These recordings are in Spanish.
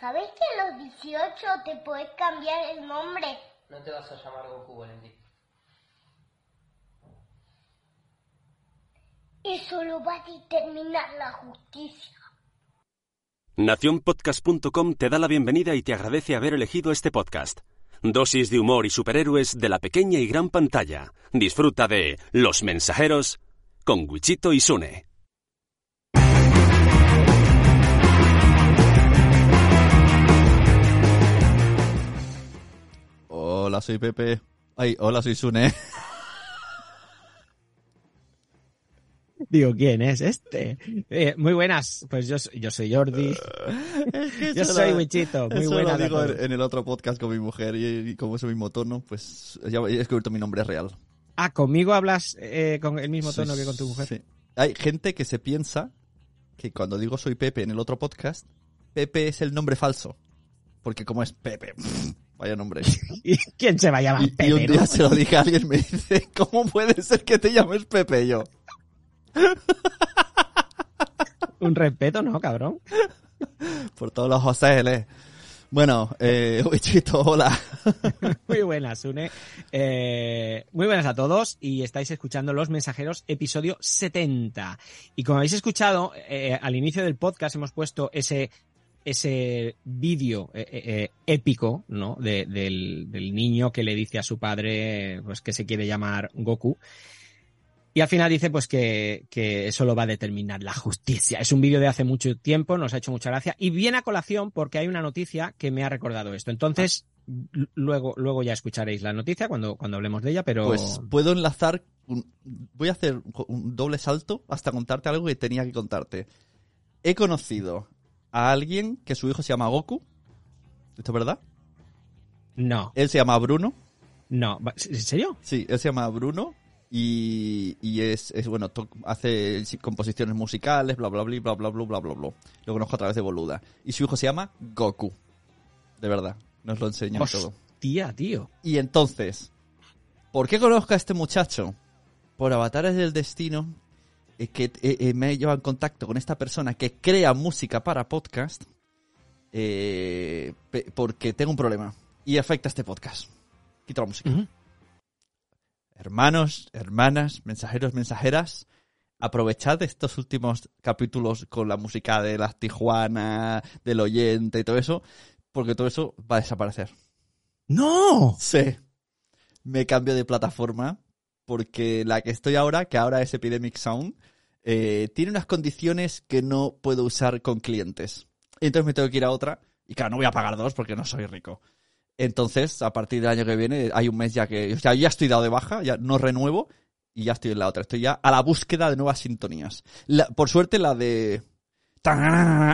¿Sabéis que a los 18 te puedes cambiar el nombre? No te vas a llamar Goku, Valentín. Eso lo va a determinar la justicia. Naciónpodcast.com te da la bienvenida y te agradece haber elegido este podcast. Dosis de humor y superhéroes de la pequeña y gran pantalla. Disfruta de Los Mensajeros con Wichito y Sune. Hola, soy Pepe. Ay, hola, soy Sune. Digo, ¿quién es este? Eh, muy buenas, pues yo, yo soy Jordi. yo soy Wichito. Muy Eso buenas. lo digo en, en el otro podcast con mi mujer y, y como es el mismo tono, pues ya he descubierto mi nombre real. Ah, conmigo hablas eh, con el mismo Sí, tono que con tu mujer. sí. Hay gente que se piensa que cuando digo soy Pepe en el otro podcast, Pepe es el nombre falso. Porque como es Pepe, vaya nombre. ¿Y quién se va a llamar Y, Pepe? y un día no? se lo dije a alguien me dice, ¿cómo puede ser que te llames Pepe? Yo, Un respeto, ¿no, cabrón? por todos los José L. Bueno, eh, Wichito, hola. Muy buenas, Une. Eh, muy buenas a todos y estáis escuchando Los Mensajeros, episodio 70. Y como habéis escuchado, eh, al inicio del podcast hemos puesto ese ese vídeo eh, eh, eh, épico, ¿no? De- del, del niño que le dice a su padre, pues que se quiere llamar Goku. Y al final dice, pues que, que eso lo va a determinar la justicia. Es un vídeo de hace mucho tiempo, nos ha hecho mucha gracia. Y viene a colación porque hay una noticia que me ha recordado esto. Entonces, l- luego, luego ya escucharéis la noticia cuando, cuando hablemos de ella, pero. Pues puedo enlazar, un- voy a hacer un doble salto hasta contarte algo que tenía que contarte. He conocido a alguien que su hijo se llama Goku. ¿Esto es verdad? No, Él se llama Bruno. no. ¿En serio? Sí, él se llama Bruno. Y, y es, es, bueno, hace composiciones musicales, bla, bla, bla, bla, bla, bla, bla, bla, bla. Lo conozco a través de Boluda. Y su hijo se llama Goku. De verdad. Nos lo enseñan todo. Hostia, tío. Y entonces, ¿por qué conozco a este muchacho? Por avatares del destino, que eh, eh, me lleva en contacto con esta persona que crea música para podcast, eh, porque tengo un problema y afecta a este podcast. Quito la música. Hermanos, hermanas, mensajeros, mensajeras, aprovechad estos últimos capítulos con la música de las Tijuana, del oyente y todo eso, porque todo eso va a desaparecer. ¡No! Sí. Me cambio de plataforma porque la que estoy ahora, que ahora es Epidemic Sound, eh, tiene unas condiciones que no puedo usar con clientes. Entonces me tengo que ir a otra y claro, no voy a pagar dos porque no soy rico. Entonces, a partir del año que viene, hay un mes ya que... O sea, ya estoy dado de baja, ya no renuevo y ya estoy en la otra. Estoy ya a la búsqueda de nuevas sintonías. La- por suerte, la de...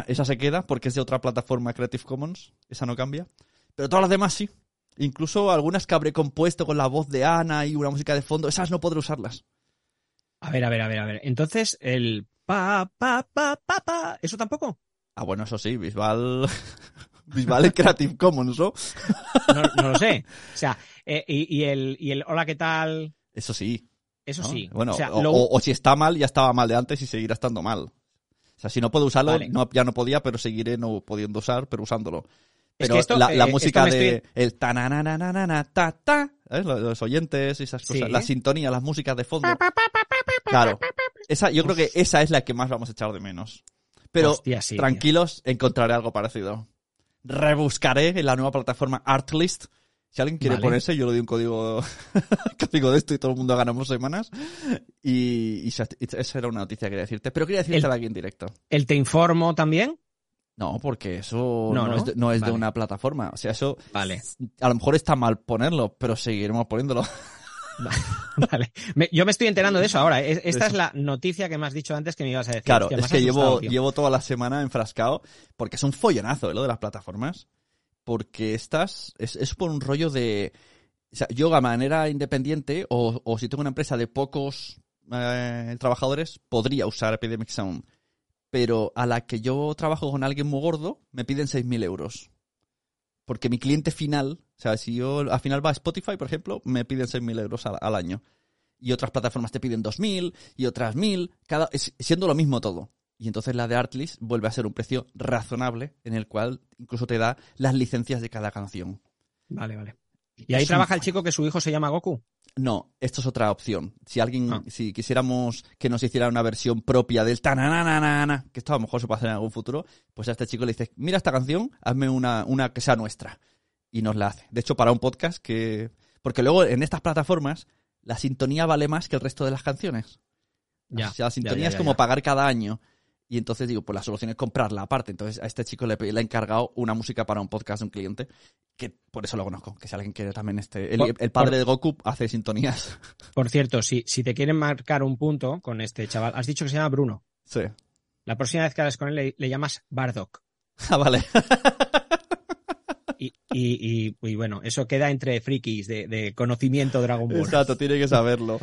Esa se queda porque es de otra plataforma Creative Commons. Esa no cambia. Pero todas las demás sí. Incluso algunas que habré compuesto con la voz de Ana y una música de fondo, esas no podré usarlas. A ver, a ver, a ver, a ver. Entonces, el pa, pa, pa, pa, pa. ¿Eso tampoco? Ah, bueno, eso sí, Bisbal. Bisbal es Creative Commons, ¿no? No, no lo sé. O sea, eh, y, y el, y el hola, ¿qué tal? Eso sí. Eso ¿no? sí. Bueno, o sea, o, lo- o- o si está mal, ya estaba mal de antes y seguirá estando mal. O sea, si no puedo usarlo, Vale. no, ya no podía, pero seguiré no pudiendo usar, pero usándolo. Es Pero que esto, la, la eh, música esto de estoy- el ta na na na na na na, ta ta, ¿sabes? Los, los oyentes y esas cosas, Sí. la sintonía, las músicas de fondo. Claro. Esa, yo creo que esa es la que más vamos a echar de menos. Pero Hostia, sí, tranquilos, encontraré algo parecido. Rebuscaré en la nueva plataforma Artlist. Si alguien quiere Vale. ponerse, yo le doy un código, código de esto y todo el mundo ganamos semanas. Y, y esa, era una noticia que quería decirte. Pero quería decirte aquí en directo. ¿El te informo también? No, porque eso no, No, ¿no? es, de, no es de Vale. una plataforma. O sea, eso Vale. a lo mejor está mal ponerlo, pero seguiremos poniéndolo. Vale. Me- yo me estoy enterando de eso ahora. Es- Esta Eso. es la noticia que me has dicho antes que me ibas a decir. Claro, Hostia, es que llevo, llevo toda la semana enfrascado porque es un follonazo ¿eh? lo de las plataformas. Porque estas es, es por un rollo de... O sea, yo a manera independiente o, o si tengo una empresa de pocos eh, trabajadores, podría usar Epidemic Sound. Pero a la que yo trabajo con alguien muy gordo, me piden 6.000 euros. Porque mi cliente final, o sea, si yo al final va a Spotify, por ejemplo, me piden 6.000 euros al, al año. Y otras plataformas te piden 2.000 y otras 1.000, cada, siendo lo mismo todo. Y entonces la de Artlist vuelve a ser un precio razonable en el cual incluso te da las licencias de cada canción. Vale, vale. ¿Y ahí Es un trabaja el chico que su hijo se llama Goku? No, esto es otra opción. Si alguien, Ah. si quisiéramos que nos hiciera una versión propia del tananana, que esto a lo mejor se puede hacer en algún futuro, pues a este chico le dices, mira esta canción, hazme una, una que sea nuestra. Y nos la hace. De hecho, para un podcast que... Porque luego en estas plataformas la sintonía vale más que el resto de las canciones. Ya. O sea, la sintonía ya, es ya, como pagar cada año. Y entonces digo, pues la solución es comprarla aparte. Entonces a este chico le, le he encargado una música para un podcast de un cliente, que por eso lo conozco, que si alguien quiere también este... El, Por- el padre por- de Goku hace sintonías. Por cierto, si, si te quieren marcar un punto con este chaval, has dicho que se llama Bruno. sí. La próxima vez que hables con él le, le llamas Bardock. Ah, vale. Y, y, y- y bueno, eso queda entre frikis de, de conocimiento Dragon Ball. Exacto, tiene que saberlo.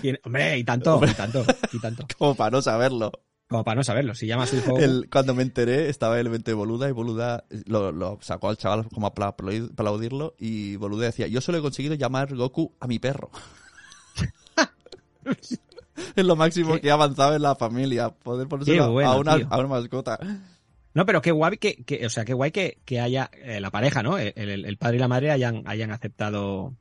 Tiene- hombre, y tanto, y tanto, y tanto. Como para no saberlo. Como para no saberlo. Si llama a su hijo. El- cuando me enteré, estaba el evento de Boluda y Boluda lo, lo sacó al chaval como para aplaud- para aplaudirlo y Boluda decía, yo solo he conseguigo llamar Goku a mi perro. es lo máximo Qué- que he avanzado en la familia, poder bueno, a, una, a una mascota. No, pero qué guay que, que- o sea, qué guay que, que haya eh, la pareja, ¿no? El, el- el padre y la madre hayan, hayan aceptado.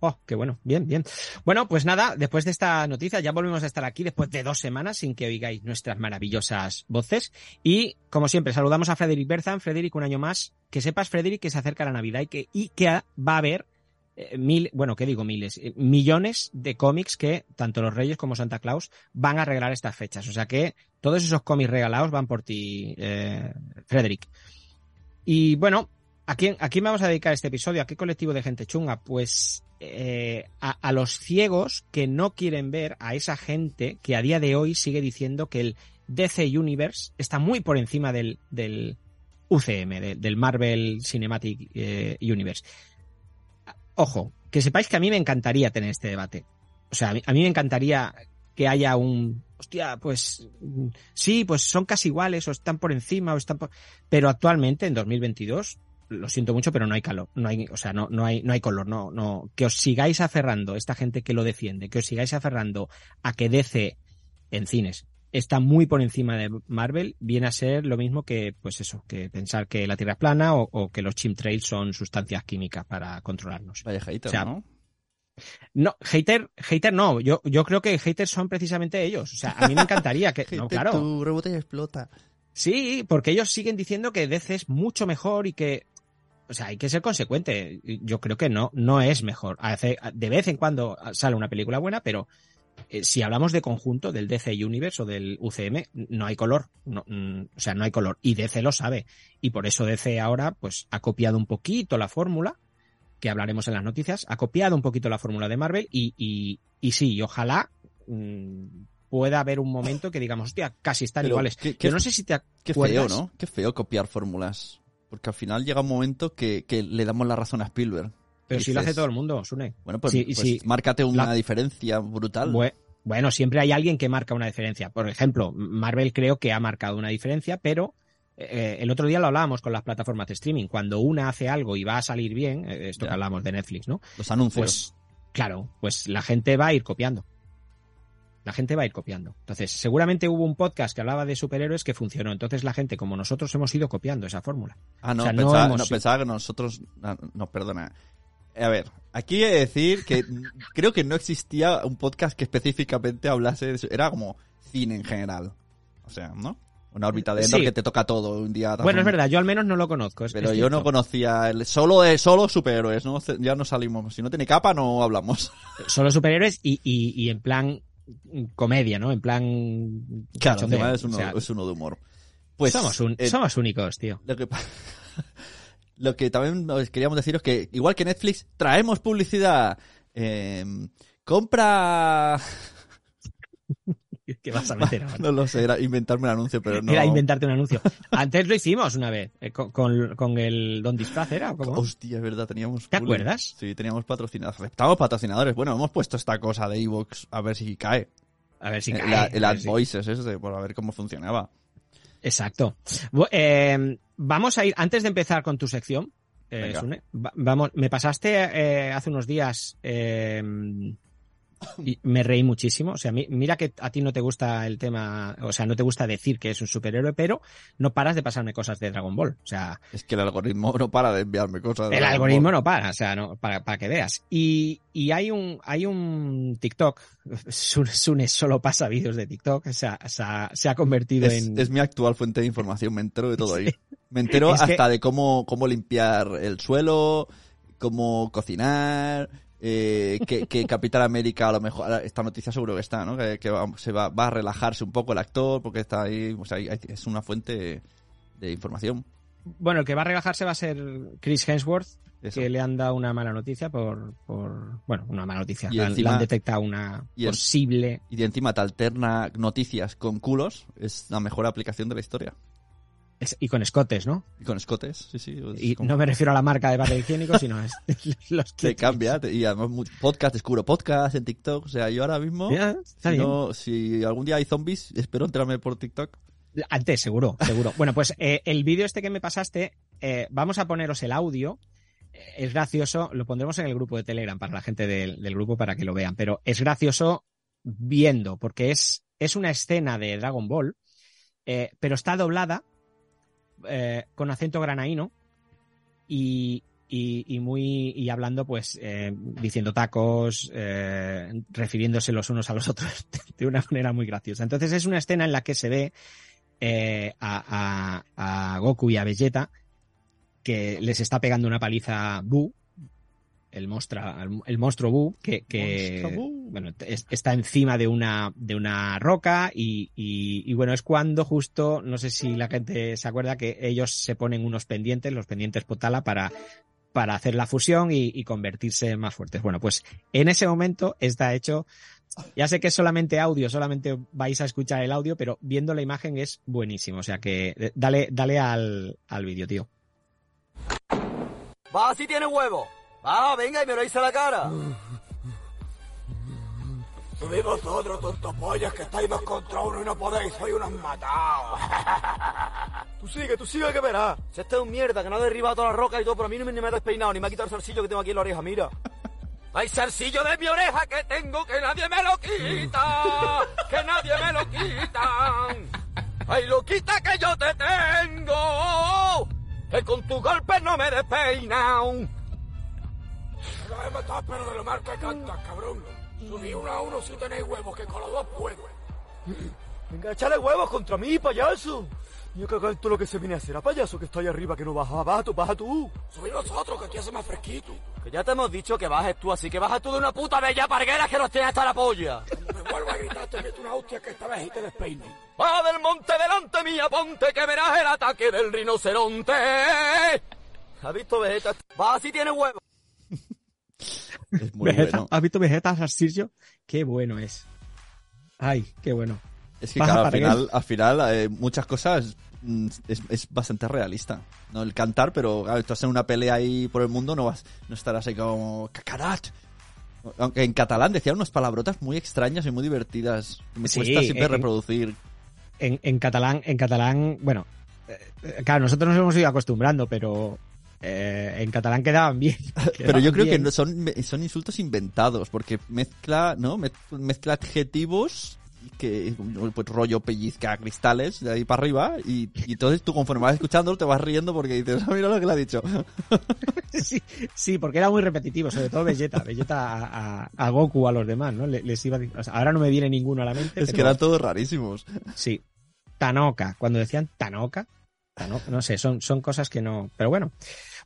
Oh, qué bueno, bien, bien. Bueno, pues nada, después de esta noticia ya volvemos a estar aquí después de dos semanas sin que oigáis nuestras maravillosas voces. Y, como siempre, saludamos a Frederick Berzan. Frederick, un año más. Que sepas, Frederick, que se acerca la Navidad y que, y que va a haber eh, mil, bueno, ¿qué digo miles? Eh, millones de cómics que tanto los Reyes como Santa Claus van a regalar estas fechas. O sea que todos esos cómics regalados van por ti, eh, Frederick. Y bueno, ¿a quién, ¿a quién vamos a dedicar este episodio? ¿A qué colectivo de gente chunga? Pues eh, a, los ciegos que no quieren ver a esa gente que a día de hoy sigue diciendo que el DC Universe está muy por encima del, del UCM, de- del Marvel Cinematic eh, Universe. Ojo, que sepáis que a mí me encantaría tener este debate. O sea, a mí, a mí me encantaría que haya un, hostia, pues sí, pues son casi iguales o están por encima o están por... Pero actualmente, en 2022, lo siento mucho, pero no hay calor, no hay, o sea, no, no hay, no hay color, no, no, que os sigáis aferrando, esta gente que lo defiende, que os sigáis aferrando a que DC en cines está muy por encima de Marvel, viene a ser lo mismo que, pues eso, que pensar que la Tierra es plana o, o que los chimtrails son sustancias químicas para controlarnos. Vaya hater, O sea, ¿no? No, hater, hater no, yo, yo creo que haters son precisamente ellos. O sea, a mí me encantaría que, no, claro. Tu rebote explota. Sí, porque ellos siguen diciendo que DC es mucho mejor y que, o sea, hay que ser consecuente. Yo creo que no, no es mejor. Hace, de vez en cuando sale una película buena, pero eh, si hablamos de conjunto del DC Universe o del UCM, no hay color. No, mm, o sea, no hay color. Y DC lo sabe. Y por eso DC ahora, pues, ha copiado un poquito la fórmula, que hablaremos en las noticias, ha copiado un poquito la fórmula de Marvel y, y, y sí, y ojalá mm, pueda haber un momento que digamos, hostia, casi están Pero, iguales. ¿qué- Yo no sé si te Qué feo, acuerdas. ¿no? Qué feo copiar fórmulas. Porque al final llega un momento que, que le damos la razón a Spielberg. Pero si lo hace todo el mundo, Sune. Bueno, pues, Sí, pues sí. márcate una La- diferencia brutal. Bue- Bueno, siempre hay alguien que marca una diferencia. Por ejemplo, Marvel creo que ha marcado una diferencia, pero eh, el otro día lo hablábamos con las plataformas de streaming. Cuando una hace algo y va a salir bien, eh, esto Ya. que hablábamos de Netflix, ¿no? Los anuncios. Pues claro, pues la gente va a ir copiando. La gente va a ir copiando. Entonces, seguramente hubo un podcast que hablaba de superhéroes que funcionó. Entonces, la gente, como nosotros, hemos ido copiando esa fórmula. ah, no, o sea, no pensaba, hemos no, pensaba que nosotros... No, perdona. A ver, aquí he de decir que creo que no existía un podcast que específicamente hablase de eso. Era como cine en general. O sea, ¿no? Una órbita de Endor Sí. que te toca todo un día. Bueno, es verdad, yo al menos no lo conozco. es- Pero es yo no conocía el solo de solo superhéroes, ¿no? Ya no salimos. Si no tiene capa, no hablamos. Solo superhéroes y, y, y en plan comedia, ¿no? En plan. Claro, es uno, O sea, es uno de humor. Pues somos, un- eh, somos únicos, tío. lo que pa- lo que también os queríamos deciros que igual que Netflix traemos publicidad. Eh, compra ¿Qué vas a meter ahora? no lo sé, era inventarme un anuncio, pero no. Era inventarte un anuncio. Antes lo hicimos una vez, eh, con, con, con el Don Disfraz, ¿era? ¿O cómo? Hostia, es verdad, teníamos. ¿Te acuerdas? Sí, teníamos patrocinadores. Aceptamos patrocinadores. Bueno, hemos puesto esta cosa de Evox a ver si cae. A ver si el cae, el Ad si- Voices ese, por a ver cómo funcionaba. Exacto. Eh, vamos a ir, antes de empezar con tu sección, eh. Sune, va- vamos, me pasaste eh, hace unos días eh, y me reí muchísimo. O sea, mi- mira que a ti no te gusta el tema, o sea, no te gusta decir que es un superhéroe, pero no paras de pasarme cosas de Dragon Ball. O sea, Es que el algoritmo no para de enviarme cosas. de el Dragon algoritmo Ball. no para, o sea, no, para, para que veas. Y, y hay un, hay un TikTok, Sune solo pasa vídeos de TikTok, se ha, se ha- se ha convertido Es, en... es mi actual fuente de información, me entero de todo ahí. Me entero Es que- hasta de cómo, cómo limpiar el suelo, cómo cocinar, eh, que, que Capitán América a lo mejor, esta noticia seguro que está, ¿no? Que, que va, se va, va a relajarse un poco el actor porque está ahí, o sea, es una fuente de información. Bueno, el que va a relajarse va a ser Chris Hemsworth, Eso. que le han dado una mala noticia por, por bueno, una mala noticia. Y Le han- encima- le han detectado una y el- posible. Y de encima te alterna noticias con culos, es la mejor aplicación de la historia. Es- y con escotes, ¿no? Y con escotes, sí, sí. es Y como- no me refiero a la marca de papel higiénico, sino es los que te cambia, te- y además podcast, descubro podcast en TikTok, o sea, yo ahora mismo... Ya, está si, no- si algún día hay zombies, espero enterarme por TikTok. Antes, seguro, seguro. Bueno, pues eh, el vídeo este que me pasaste, eh, vamos a poneros el audio. Eh, Es gracioso, lo pondremos en el grupo de Telegram para la gente del, del grupo para que lo vean, pero es gracioso viendo, porque es, es una escena de Dragon Ball, eh, pero está doblada eh, con acento granaíno y, y, muy y hablando pues eh, diciendo tacos eh, refiriéndose los unos a los otros de una manera muy graciosa. Entonces es una escena en la que se ve a, a- Goku y a Vegeta que les está pegando una paliza Buu el monstruo el monstruo Buu que, que Monstruo Buu. bueno es- está encima de una de una roca y, y- y bueno es cuando justo no sé si la gente se acuerda que ellos se ponen unos pendientes los pendientes Potala para para hacer la fusión y, y convertirse más fuertes. Bueno, pues en ese momento está hecho. Ya sé que es solamente audio, solamente vais a escuchar el audio, pero viendo la imagen es buenísimo. O sea que eh, dale, dale al, al vídeo, tío. Va, si tiene huevo. Va, venga y me lo hice a la cara. Subid vosotros, tontopollas, que estáis dos contra uno y no podéis, soy unos matados. Tú sigue, tú sigue que verás. Si este es un mierda, que no ha derribado todas las rocas y todo, pero a mí no me, ni me ha despeinado, ni me ha quitado el zarcillo que tengo aquí en la oreja, mira. Hay zarcillo de mi oreja que tengo que nadie me lo quita, que nadie me lo quita. Ay, lo quita que yo te tengo, que con tu golpe no me despeinan. Lo he matado, pero de lo mal que cantas, cabrón. Subí uno a uno si tenéis huevos, que con los dos puedo. Venga, échale huevos contra mí, payaso. Yo que todo lo que se viene a hacer a payaso que está ahí arriba, que no baja, baja tú, baja tú. Subid vosotros, que aquí hace más fresquito. Que ya te hemos dicho que bajes tú, así que baja tú de una puta bella parguera que nos tiene hasta la polla. Me vuelvo a gritar, te meto una hostia que esta vez y te despeino. Va del monte delante mía, ponte que verás el ataque del rinoceronte. ¿Has visto Vegeta? Va, si tiene huevo. Es muy Vegeta, bueno. ¿Has visto Vegeta Sarsircio? Qué bueno es. Ay, qué bueno. Es que claro, al final, al final eh, muchas cosas mm, es, es bastante realista. No el cantar, pero claro, estás en una pelea ahí por el mundo, no vas, no estarás ahí como cacarat. Aunque en catalán decían unas palabrotas muy extrañas y muy divertidas. que Me Sí, cuesta siempre en- reproducir. En, en catalán, en catalán, bueno, eh, eh, claro, nosotros nos hemos ido acostumbrando, pero eh, en catalán quedaban bien. Pero yo creo que bien. no son, son insultos inventados, porque mezcla, ¿no? Mez- Mezcla adjetivos que, pues rollo pellizca cristales de ahí para arriba, y, y entonces tú conforme vas escuchándolo te vas riendo porque dices, ah, mira lo que le ha dicho. Sí, sí, porque era muy repetitivo, sobre todo Vegeta, Vegeta a, a- a Goku, a los demás, ¿no? Le- Les iba, o sea, ahora no me viene ninguno a la mente. Es que pero eran todos rarísimos. Sí. Tanoka, cuando decían Tanoka, Tano- no sé, son, son cosas que no. Pero bueno.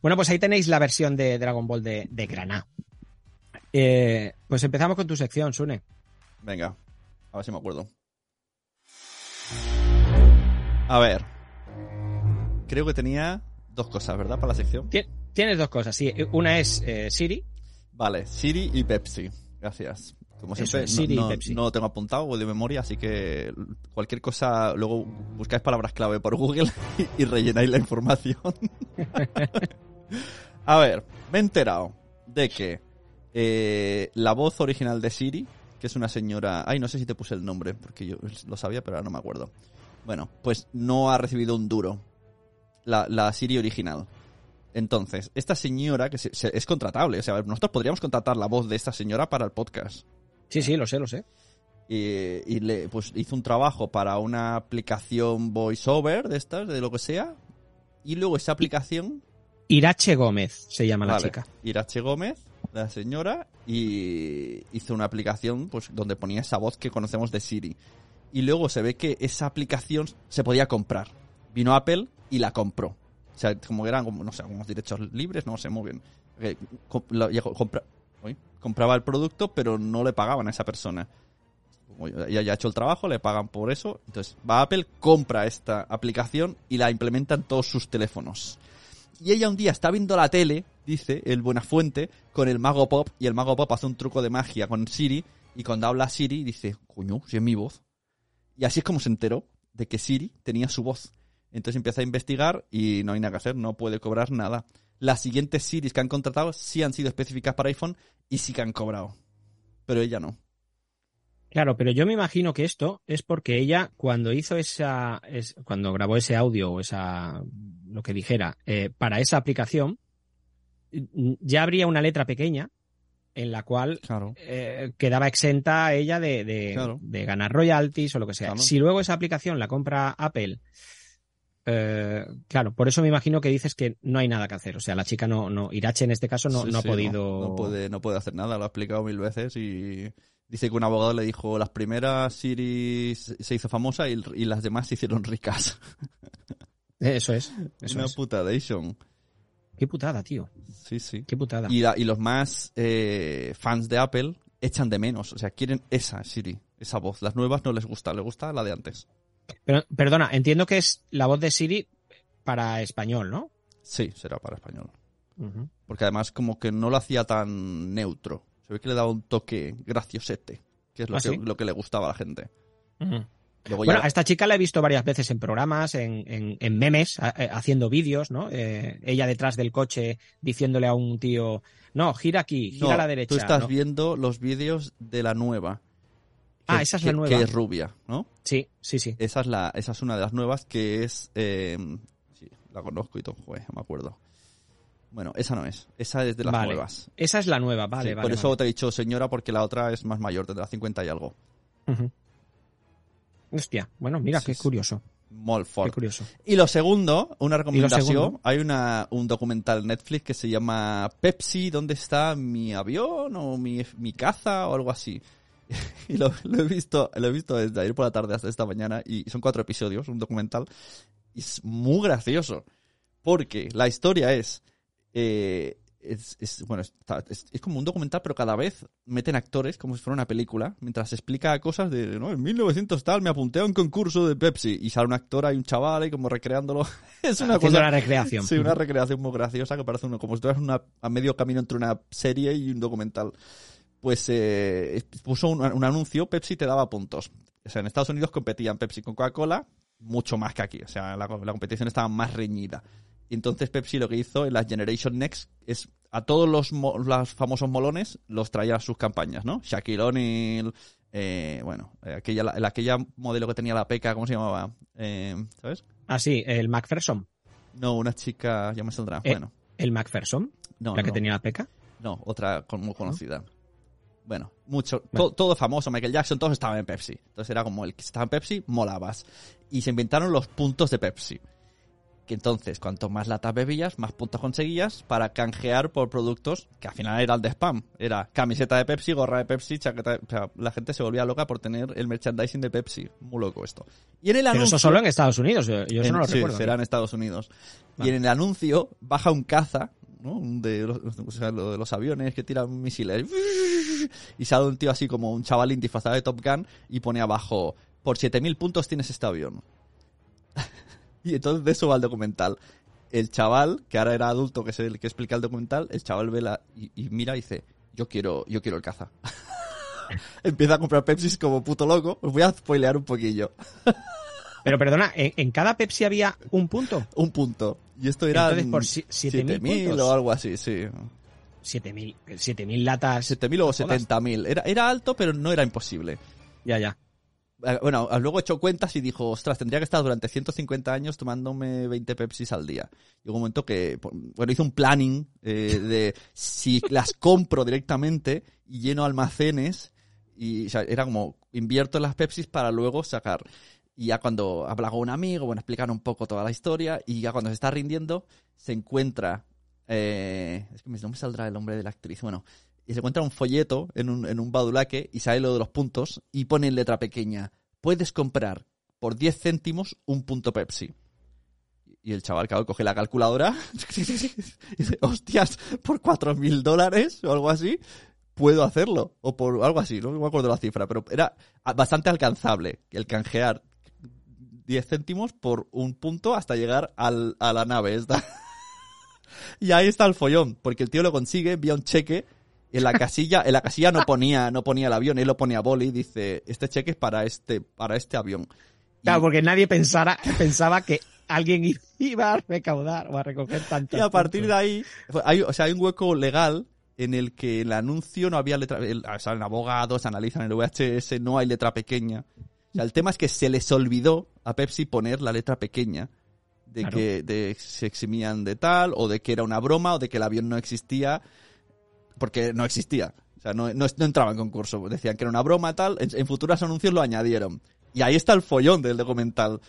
Bueno, pues ahí tenéis la versión de Dragon Ball de, de Graná. Eh, pues empezamos con tu sección, Sune. Venga, a ver si me acuerdo. A ver. Creo que tenía dos cosas, ¿verdad? Para la sección. Tien- Tienes dos cosas, sí. Una es eh, Siri. Vale, Siri y Pepsi. Gracias. Como siempre, Siri Pepsi. no lo tengo apuntado o de memoria, así que cualquier cosa, luego buscáis palabras clave por Google y, y rellenáis la información. A ver, me he enterado de que eh, la voz original de Siri, que es una señora... Ay, no sé si te puse el nombre, porque yo lo sabía, pero ahora no me acuerdo. Bueno, pues no ha recibido un duro. La, la Siri original. Entonces, esta señora, que se- se- es contratable, o sea, nosotros podríamos contratar la voz de esta señora para el podcast. Sí, sí, lo sé, lo sé. Y, y le, pues hizo un trabajo para una aplicación voiceover de estas, de lo que sea. Y luego esa aplicación Irache Gómez se llama la chica. Irache Gómez, la señora, y hizo una aplicación pues donde ponía esa voz que conocemos de Siri. Y luego se ve que esa aplicación se podía comprar. Vino Apple y la compró. O sea, como eran, como, no sé, unos derechos libres, no sé muy bien. Eh, compra- uy, compraba el producto, pero no le pagaban a esa persona. Como ya ha hecho el trabajo, le pagan por eso. Entonces va Apple, compra esta aplicación y la implementa en todos sus teléfonos. Y ella un día está viendo la tele, dice el Buenafuente, con el Mago Pop, y el Mago Pop hace un truco de magia con Siri, y cuando habla Siri dice, coño, si es mi voz. Y así es como se enteró de que Siri tenía su voz. Entonces empieza a investigar y no hay nada que hacer, no puede cobrar nada. Las siguientes Siris que han contratado sí han sido específicas para iPhone y sí que han cobrado. Pero ella no. Claro, pero yo me imagino que esto es porque ella, cuando hizo esa, es, cuando grabó ese audio o esa, lo que dijera, eh, para esa aplicación, ya habría una letra pequeña en la cual Claro. eh, quedaba exenta ella de, de, Claro. de ganar royalties o lo que sea. Claro. Si luego esa aplicación la compra Apple, eh, claro, por eso me imagino que dices que no hay nada que hacer. O sea, la chica no, no, Irache en este caso no, Sí, no ha sí, podido. No, puede, no puede hacer nada, lo ha explicado mil veces y dice que un abogado le dijo las primeras Siri se hizo famosa y, y las demás se hicieron ricas. Eso es. Eso Una es. putadation. Qué putada, tío. Sí, sí. Qué putada. Y, la- y los más eh, fans de Apple echan de menos, o sea, quieren esa Siri, esa voz. Las nuevas no les gusta, les gusta la de antes. Pero, perdona, entiendo que es la voz de Siri para español, ¿no? Sí, será para español. Porque además como que no lo hacía tan neutro. Se ve que le daba un toque graciosete, que es lo, ¿Ah, que, sí? lo que le gustaba a la gente. Luego Bueno, ya- a esta chica la he visto varias veces en programas, en, en- en memes, a- eh, haciendo vídeos, ¿no? Eh, ella detrás del coche diciéndole a un tío, no, gira aquí, gira No, a la derecha. Tú estás ¿no? viendo los vídeos de la nueva. Ah, esa es que- la nueva. Que es rubia, ¿no? Sí, sí, sí. Esa es, la, esa es una de las nuevas que es... eh, sí, la conozco y todo, joder, me acuerdo. Bueno, esa no es. Esa es de las Vale. nuevas. Esa es la nueva, vale, Sí, vale. por eso te he dicho señora, porque la otra es más mayor, tendrá 50 y algo. Ujú. Hostia, bueno, mira, Sí, qué curioso, Molt qué curioso. Y lo segundo, una recomendación. segundo? Hay una, un documental Netflix que se llama Pepsi, ¿dónde está mi avión o mi, mi caza o algo así? Y lo, lo he visto, lo he visto desde ayer por la tarde hasta esta mañana y son cuatro episodios, un documental. Y es muy gracioso. Porque la historia es, eh, es, es- bueno, está- es, es como un documental, pero cada vez meten actores como si fuera una película, mientras explica cosas de, no, en 1900 tal me apunté a un concurso de Pepsi y sale un actor, hay un chaval ahí como recreándolo. es una cosa... la recreación. Sí, una recreación muy graciosa que parece uno, como si estuvieras una, a medio camino entre una serie y un documental. Pues eh, puso un, un anuncio, Pepsi te daba puntos. O sea, en Estados Unidos competían Pepsi con Coca-Cola mucho más que aquí. O sea, la, la competición estaba más reñida. Y entonces Pepsi lo que hizo en la Generation Next es a todos los, mo- los famosos molones los traía a sus campañas, ¿no? Shaquille O'Neal, eh, bueno, eh, aquella, la, la- aquella modelo que tenía la peca, ¿cómo se llamaba? Eh, ¿Sabes? Ah, sí, el Macpherson. No, una chica, ya me saldrá. Eh, bueno, El Macpherson, no, la no, que no. tenía la peca. No, otra con- muy conocida. Bueno, mucho, Bueno. to- todo famoso, Michael Jackson, todos estaban en Pepsi. Entonces era como el que estaba en Pepsi, molabas. Y se inventaron los puntos de Pepsi. Que entonces, cuanto más latas bebías, más puntos conseguías para canjear por productos que al final eran de spam. Era camiseta de Pepsi, gorra de Pepsi, chaqueta de... O sea, la gente se volvía loca por tener el merchandising de Pepsi. Muy loco esto. Y en el Pero anuncio... eso solo en Estados Unidos, yo, yo eso En- no lo sí, recuerdo. será en Estados Unidos. Vale. Y en el anuncio baja un caza, ¿no? De los, o sea, lo de los aviones que tiran misiles. Y sale un tío así como un chavalín disfrazado de Top Gun y pone abajo, por 7000 puntos tienes este avión. y entonces de eso va el documental. El chaval, que ahora era adulto, que es el que explica el documental, el chaval ve la, y, y mira y dice, yo quiero, yo quiero el caza. Empieza a comprar Pepsi como puto loco. Os voy a spoilear un poquillo. Pero perdona, ¿en, en cada Pepsi había un punto? Un punto. Y esto era Entonces, por si- 7.000 puntos. o algo así, sí. 7.000 7.000 latas. 7.000 o Jodas. 70.000. Era, era alto, pero no era imposible. Ya, ya. Eh, Bueno, luego hecho cuentas y dijo, ostras, tendría que estar durante 150 años tomándome 20 Pepsis al día. Llegó un momento que, bueno, hice un planning eh, de si las compro directamente y lleno almacenes Y era como, invierto en las Pepsis para luego sacar. Y ya cuando habla con un amigo, bueno, explican un poco toda la historia. Y ya cuando se está rindiendo, se encuentra. eh, es que no me saldrá el nombre de la actriz. Bueno, y se encuentra un folleto en un, en un badulaque y sale lo de los puntos y pone en letra pequeña: Puedes comprar por 10 céntimos un punto Pepsi. Y el chaval, claro, coge la calculadora y dice, hostias, por 4.000 dólares o algo así, puedo hacerlo. O por algo así, no me acuerdo la cifra, pero era bastante alcanzable el canjear 10 céntimos por un punto hasta llegar al- a la nave esta. y ahí está el follón, porque el tío lo consigue, envía un cheque, en la casilla, en la casilla no ponía, no ponía el avión, él lo ponía a boli y dice, este cheque es para este, para este avión. Y- Claro, porque nadie pensara, pensaba que alguien iba a recaudar o a recoger tanto. Y a partir de ahí, hay, o sea, hay un hueco legal en el que el anuncio no había letra, el, salen abogados, analizan el VHS, no hay letra pequeña. O sea, el tema es que se les olvidó a Pepsi poner la letra pequeña de Claro. que de, se eximían de tal, o de que era una broma, o de que el avión no existía, porque no existía. O sea, no, no, no entraba en concurso. Decían que era una broma, tal. En, en futuros anuncios lo añadieron. Y ahí está el follón del documental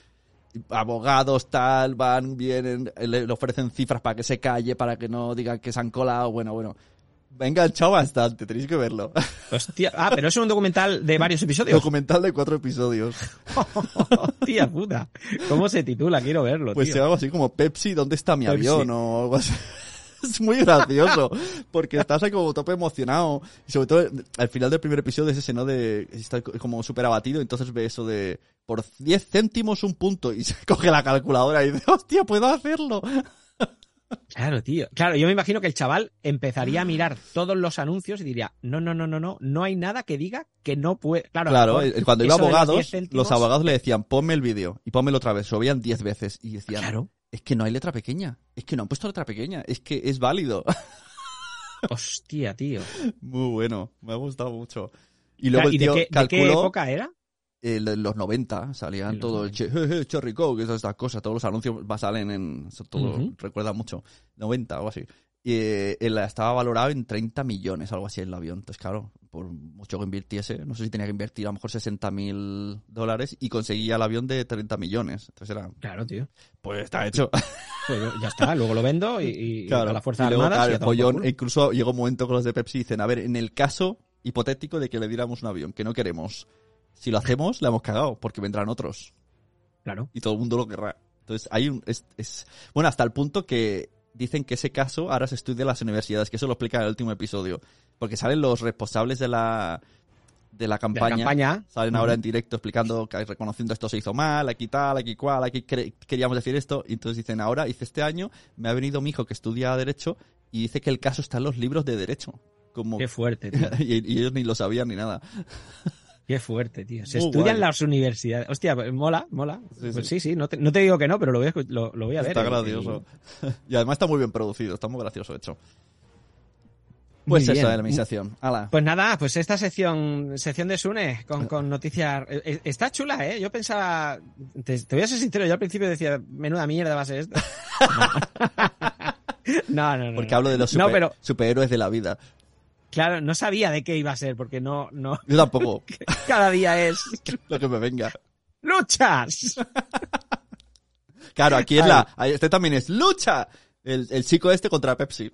abogados tal, van, vienen, le, le ofrecen cifras para que se calle, para que no digan que se han colado, bueno, bueno. Me ha enganchado bastante, tenéis que verlo. Hostia, ah, pero es un documental de varios episodios. Documental de cuatro episodios. Hostia puta. ¿Cómo se titula? Quiero verlo, Pues tío. algo así como Pepsi, ¿dónde está mi Pepsi. avión? O algo así. Es muy gracioso, porque estás ahí como tope emocionado. Y sobre todo, al final del primer episodio es ese, ¿no? De, está como súper abatido, entonces ve eso de, por 10 céntimos un punto, y se coge la calculadora y dice, hostia, puedo hacerlo. Claro, tío. Claro, yo me imagino que el chaval empezaría a mirar todos los anuncios y diría, no, no, no, no, no, no hay nada que diga que no puede. Claro, a Claro, eh, cuando iba los abogados, 10 céntimos- los abogados le decían, ponme el vídeo y pónmelo otra vez. Lo veían 10 veces y decían, Claro. Es que no hay letra pequeña. Es que no han puesto letra pequeña. Es que es válido. Hostia, tío. Muy bueno, me ha gustado mucho. Y luego ¿Y el de qué, de qué calculó época era? eh, lo- los 90, salían todo el che- je- je, Cherry Coke, todas estas cosas, todos los anuncios salen en, todo Ujú. recuerda mucho, 90 o así. Y eh, él estaba valorado en 30 millones, algo así, el avión. Entonces, claro, por mucho que invirtiese, no sé si tenía que invertir a lo mejor 60 mil dólares y conseguía el avión de 30 millones. Entonces era, Claro, tío. pues está hecho. Pues ya está, luego lo vendo y, y Claro. a la Fuerza Y luego, Armadas. claro, follón, culo. incluso llegó un momento con los de Pepsi y dicen, a ver, en el caso hipotético de que le diéramos un avión, que no queremos, si lo hacemos, le hemos cagado, porque vendrán otros. Claro. Y todo el mundo lo querrá. Entonces, hay un, es, es- bueno, hasta el punto que dicen que ese caso ahora se estudia en las universidades, que eso lo explica en el último episodio. Porque salen los responsables de la, de la De la campaña. Salen ahora en directo explicando, que reconociendo esto se hizo mal, aquí tal, aquí cual, aquí queríamos decir esto. Y entonces dicen, ahora, dice, este año me ha venido mi hijo que estudia Derecho y dice que el caso está en los libros de Derecho. Como, Qué fuerte, tío. y, y ellos ni lo sabían ni nada. Qué fuerte, tío. Se Muy estudian guay. las universidades. Hostia, mola, mola. Sí, pues sí. sí, no te, no te digo que no, pero lo voy a, lo, lo voy a ver. Está y- gracioso. Y además está muy bien producido, está muy gracioso hecho. Muy Pues esa bien. era mi sección. Pues nada, pues esta sección, sección de Sune con, con noticias. eh, eh, Está chula, ¿eh? Yo pensaba. Te, te voy a ser sincero, yo al principio decía, menuda mierda va a ser esto. No, no, no. Porque no. hablo de los super- pero superhéroes de la vida. Claro, no sabía de qué iba a ser, porque no, no. Yo tampoco. Cada día es. lo que me venga. ¡Luchas! Claro, aquí es la. Este también es lucha. El, el chico este contra Pepsi.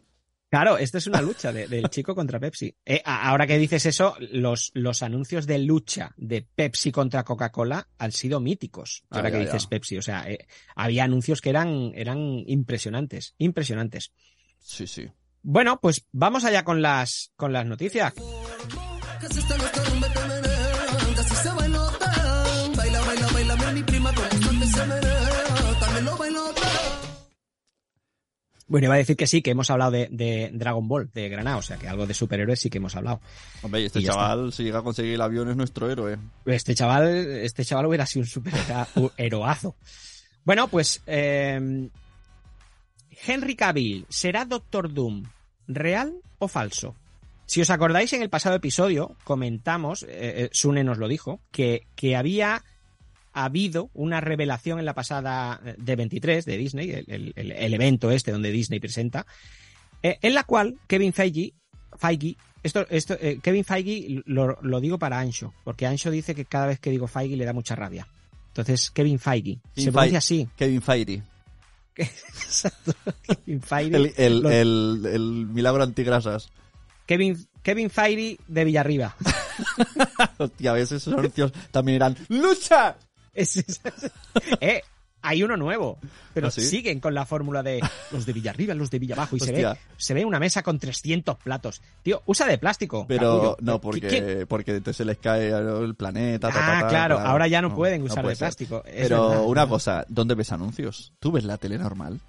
Claro, esto es una lucha de- del chico contra Pepsi. Eh, ahora que dices eso, los, los anuncios de lucha de Pepsi contra Coca-Cola han sido míticos. Ahora Ah, que dices ya. Pepsi, o sea, eh, había anuncios que eran, eran impresionantes, impresionantes. Sí, sí. Bueno, pues vamos allá con las, con las noticias. Está. Bueno, iba a decir que sí, que hemos hablado de, de Dragon Ball, de Granada, o sea, que algo de superhéroes sí que hemos hablado. Hombre, y este Y chaval, si llega a conseguir el avión, es nuestro héroe. Este chaval, este chaval hubiera sido un superhéroazo. Bueno, pues eh, Henry Cavill será Doctor Doom, ¿real o falso? Si os acordáis, en el pasado episodio comentamos, eh, eh, Sune nos lo dijo, que, que había habido una revelación en la pasada eh, de 23 de Disney, el, el- evento este donde Disney presenta, eh, en la cual Kevin Feige, Feige Esto, esto, eh, Kevin Feige lo, lo digo para Ancho, porque Ancho dice que cada vez que digo Feige le da mucha rabia. Entonces, Kevin Feige. se Kevin pronuncia Feige. así. Kevin Feige. Kevin Feige. El, el, el, el milagro antigrasas. Kevin, Kevin Feige de Villarriba. Hostia, ¿ves? Esos anuncios también eran ¡Lucha! Es- es- eh, hay uno nuevo, pero ¿Ah, sí? siguen con la fórmula de los de Villarriba, los de Villabajo y se ve, se ve una mesa con 300 platos. Tío, usa de plástico. Pero capullo. no, ¿Qui- quién- porque, porque entonces se les cae el planeta. ta, Ah, ta, ta, claro, ahora ya no pueden usar de plástico, Pero verdad. una cosa, ¿dónde ves anuncios? ¿Tú ves la tele normal?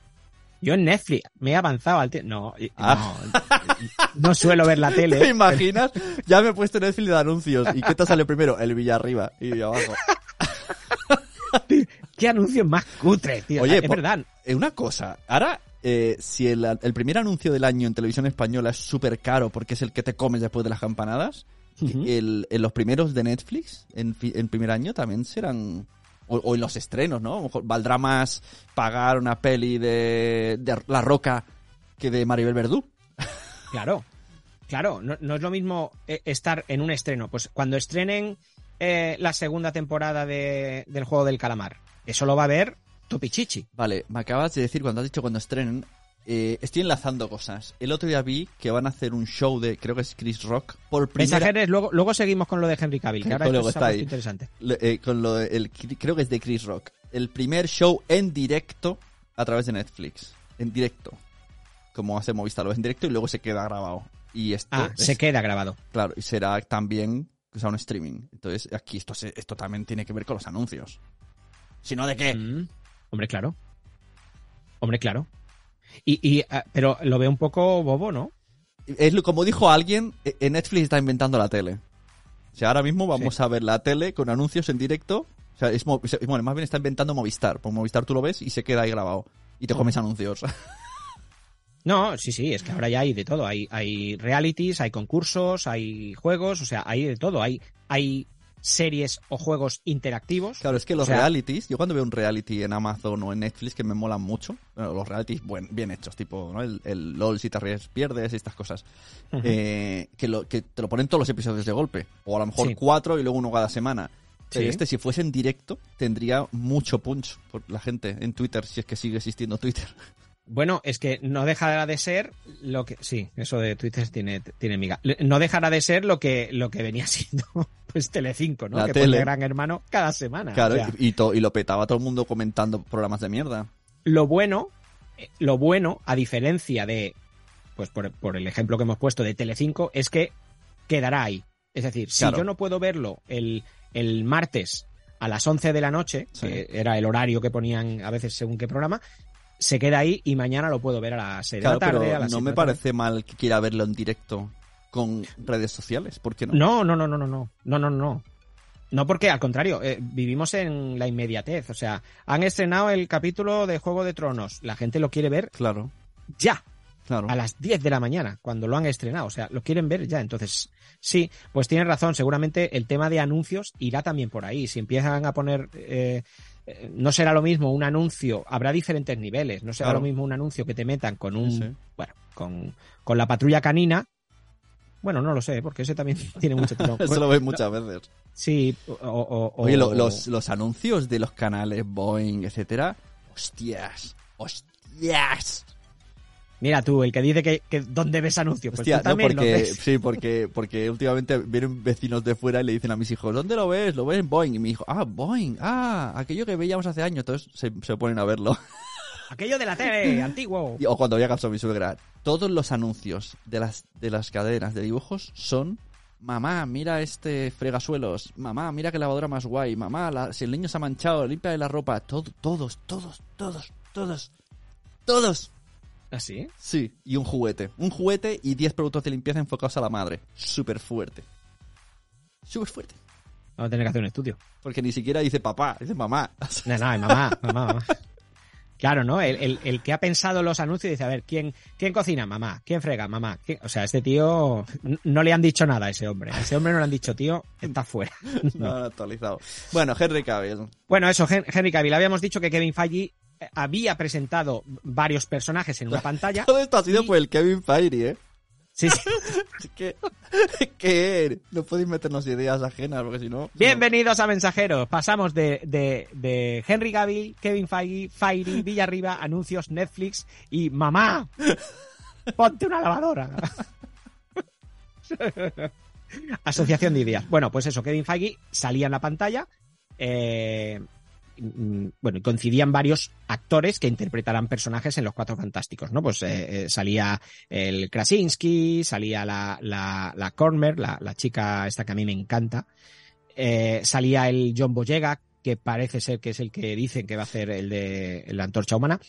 Yo en Netflix me he avanzado al... te- no, Ah. no, no suelo ver la ¿Te tele. imaginas? Ya me he puesto Netflix de anuncios. ¿Y qué te sale primero? El Villarriba y de abajo. ¿Qué anuncios más cutres, tío? Oye, es por- verdad. Eh, una cosa, ahora, eh, si el, el primer anuncio del año en televisión española es súper caro porque es el que te comes después de las campanadas, el, en los primeros de Netflix, en, en primer año, también serán... O, o en los estrenos, ¿no? A lo mejor valdrá más pagar una peli de, de La Roca que de Maribel Verdú. Claro, claro, no, no es lo mismo eh, estar en un estreno. Pues cuando estrenen eh, la segunda temporada de- del juego del calamar, eso lo va a ver Topichichi. Vale, me acabas de decir cuando has dicho cuando estrenen, eh, estoy enlazando cosas. El otro día vi que van a hacer un show de, creo que es Chris Rock, por primera Mensajeros, luego, luego seguimos con lo de Henry Cavill, que ahora Luego es está ahí. interesante. Le- eh, con lo de- el, creo que es de Chris Rock. El primer show en directo a través de Netflix. En directo. Como hace Movistar, lo ves en directo y luego se queda grabado. Y esto, Ah, es- se queda grabado. claro, y será también o sea, un streaming. Entonces, aquí esto, esto también tiene que ver con los anuncios. Si no, ¿de qué? Mm, Hombre, claro. Hombre, claro. Y, y, ah, pero lo veo un poco bobo, ¿no? Es lo- como dijo alguien, eh, eh, Netflix está inventando la tele. O sea, ahora mismo vamos a ver la tele con anuncios en directo. O sea, es, bueno, más bien está inventando Movistar. Por Movistar tú lo ves y se queda ahí grabado. Y te comes anuncios. No, sí, sí, es que ahora ya hay de todo. Hay, hay realities, hay concursos, hay juegos, o sea, hay de todo. Hay, hay series o juegos interactivos. Claro, es que los O sea- realities, yo cuando veo un reality en Amazon o en Netflix que me molan mucho, bueno, los realities buen- bien hechos, tipo ¿no? el, el LOL si te ríes pierdes y estas cosas, eh, que, lo, que te lo ponen todos los episodios de golpe, o a lo mejor Sí. cuatro y luego uno cada semana. Sí. este, si fuese en directo, tendría mucho punch por la gente en Twitter, si es que sigue existiendo Twitter. Bueno, es que no dejará de ser lo que. Sí, eso de Twitter tiene, tiene miga. No dejará de ser lo que, lo que venía siendo pues Telecinco, ¿no? La que tele. ponía Gran Hermano cada semana. Claro, O sea, y, to- y lo petaba todo el mundo comentando programas de mierda. lo bueno, eh, lo bueno, a diferencia de, pues por, por el ejemplo que hemos puesto de Telecinco, es que quedará ahí. Es decir, si yo no puedo verlo el, el martes a las 11 de la noche, Sí. que era el horario que ponían a veces según qué programa, se queda ahí y mañana lo puedo ver a las 6 Claro, de la tarde, pero a las no me parece mal que quiera verlo en directo con redes sociales, ¿por qué no? No, no, no, no, no, no, no, no, no. No, porque al contrario, eh, vivimos en la inmediatez. O sea, han estrenado el capítulo de Juego de Tronos. La gente lo quiere ver Claro, ya, claro. a las 10 de la mañana, cuando lo han estrenado. O sea, lo quieren ver ya. Entonces, sí, pues tienes razón. Seguramente el tema de anuncios irá también por ahí. Si empiezan a poner. eh, no será lo mismo un anuncio, habrá diferentes niveles. No será Claro. lo mismo un anuncio que te metan con un. Sí. Bueno, con, con la patrulla canina. Bueno, no lo sé, porque ese también tiene mucho tirón. Eso lo ves muchas veces. Sí, o, o- o- Oye, lo- los, los anuncios de los canales Boeing, etcétera, hostias, hostias. Mira tú, el que dice que, que ¿dónde ves anuncios? Pues Hostia, tú también porque, ves. sí, porque, porque últimamente vienen vecinos de fuera y le dicen a mis hijos, ¿dónde lo ves? Lo ves en Boeing. Y mi hijo, ah, Boeing, ah, aquello que veíamos hace años. Entonces se, se ponen a verlo. Aquello de la tele, antiguo. O cuando había a mi suegra. Todos los anuncios de las, de las cadenas de dibujos son Mamá, mira este fregasuelos. Mamá, mira qué lavadora más guay. Mamá, la- si el niño se ha manchado, limpia la ropa. Todo, todos, todos, todos, todos. Todos. ¿Así? Sí, y un juguete. Un juguete y 10 productos de limpieza enfocados a la madre. Súper fuerte. Súper fuerte. Vamos a tener que hacer un estudio. Porque ni siquiera dice papá, dice mamá. No, no, mamá, mamá, mamá. Claro, ¿no? El, el- el que ha pensado los anuncios dice, a ver, ¿quién, quién cocina? Mamá. ¿Quién frega? Mamá. ¿Quién-?". O sea, este tío no le han dicho nada a ese hombre. A ese hombre no le han dicho, tío, está fuera. No, no, actualizado. Bueno, Henry Cavill. Bueno, eso, Hen- Henry Cavill. Habíamos dicho que Kevin Feige había presentado varios personajes en una pantalla. Todo esto ha sido Y- por el Kevin Feige, ¿eh? Sí, sí. Que, que no podéis meternos ideas ajenas, porque si no... Bienvenidos a Mensajeros. Pasamos de, de, de Henry Cavill, Kevin Feige, Fairy, Villarriba, anuncios, Netflix y mamá, ponte una lavadora. Asociación de ideas. Bueno, pues eso, Kevin Feige salía en la pantalla. eh, bueno, y coincidían varios actores que interpretarán personajes en Los Cuatro Fantásticos, ¿no? Pues eh, eh, salía el Krasinski, salía la, la, la la, la chica esta que a mí me encanta, eh, salía el John Boyega, que parece ser que es el que dicen que va a hacer el de la antorcha humana,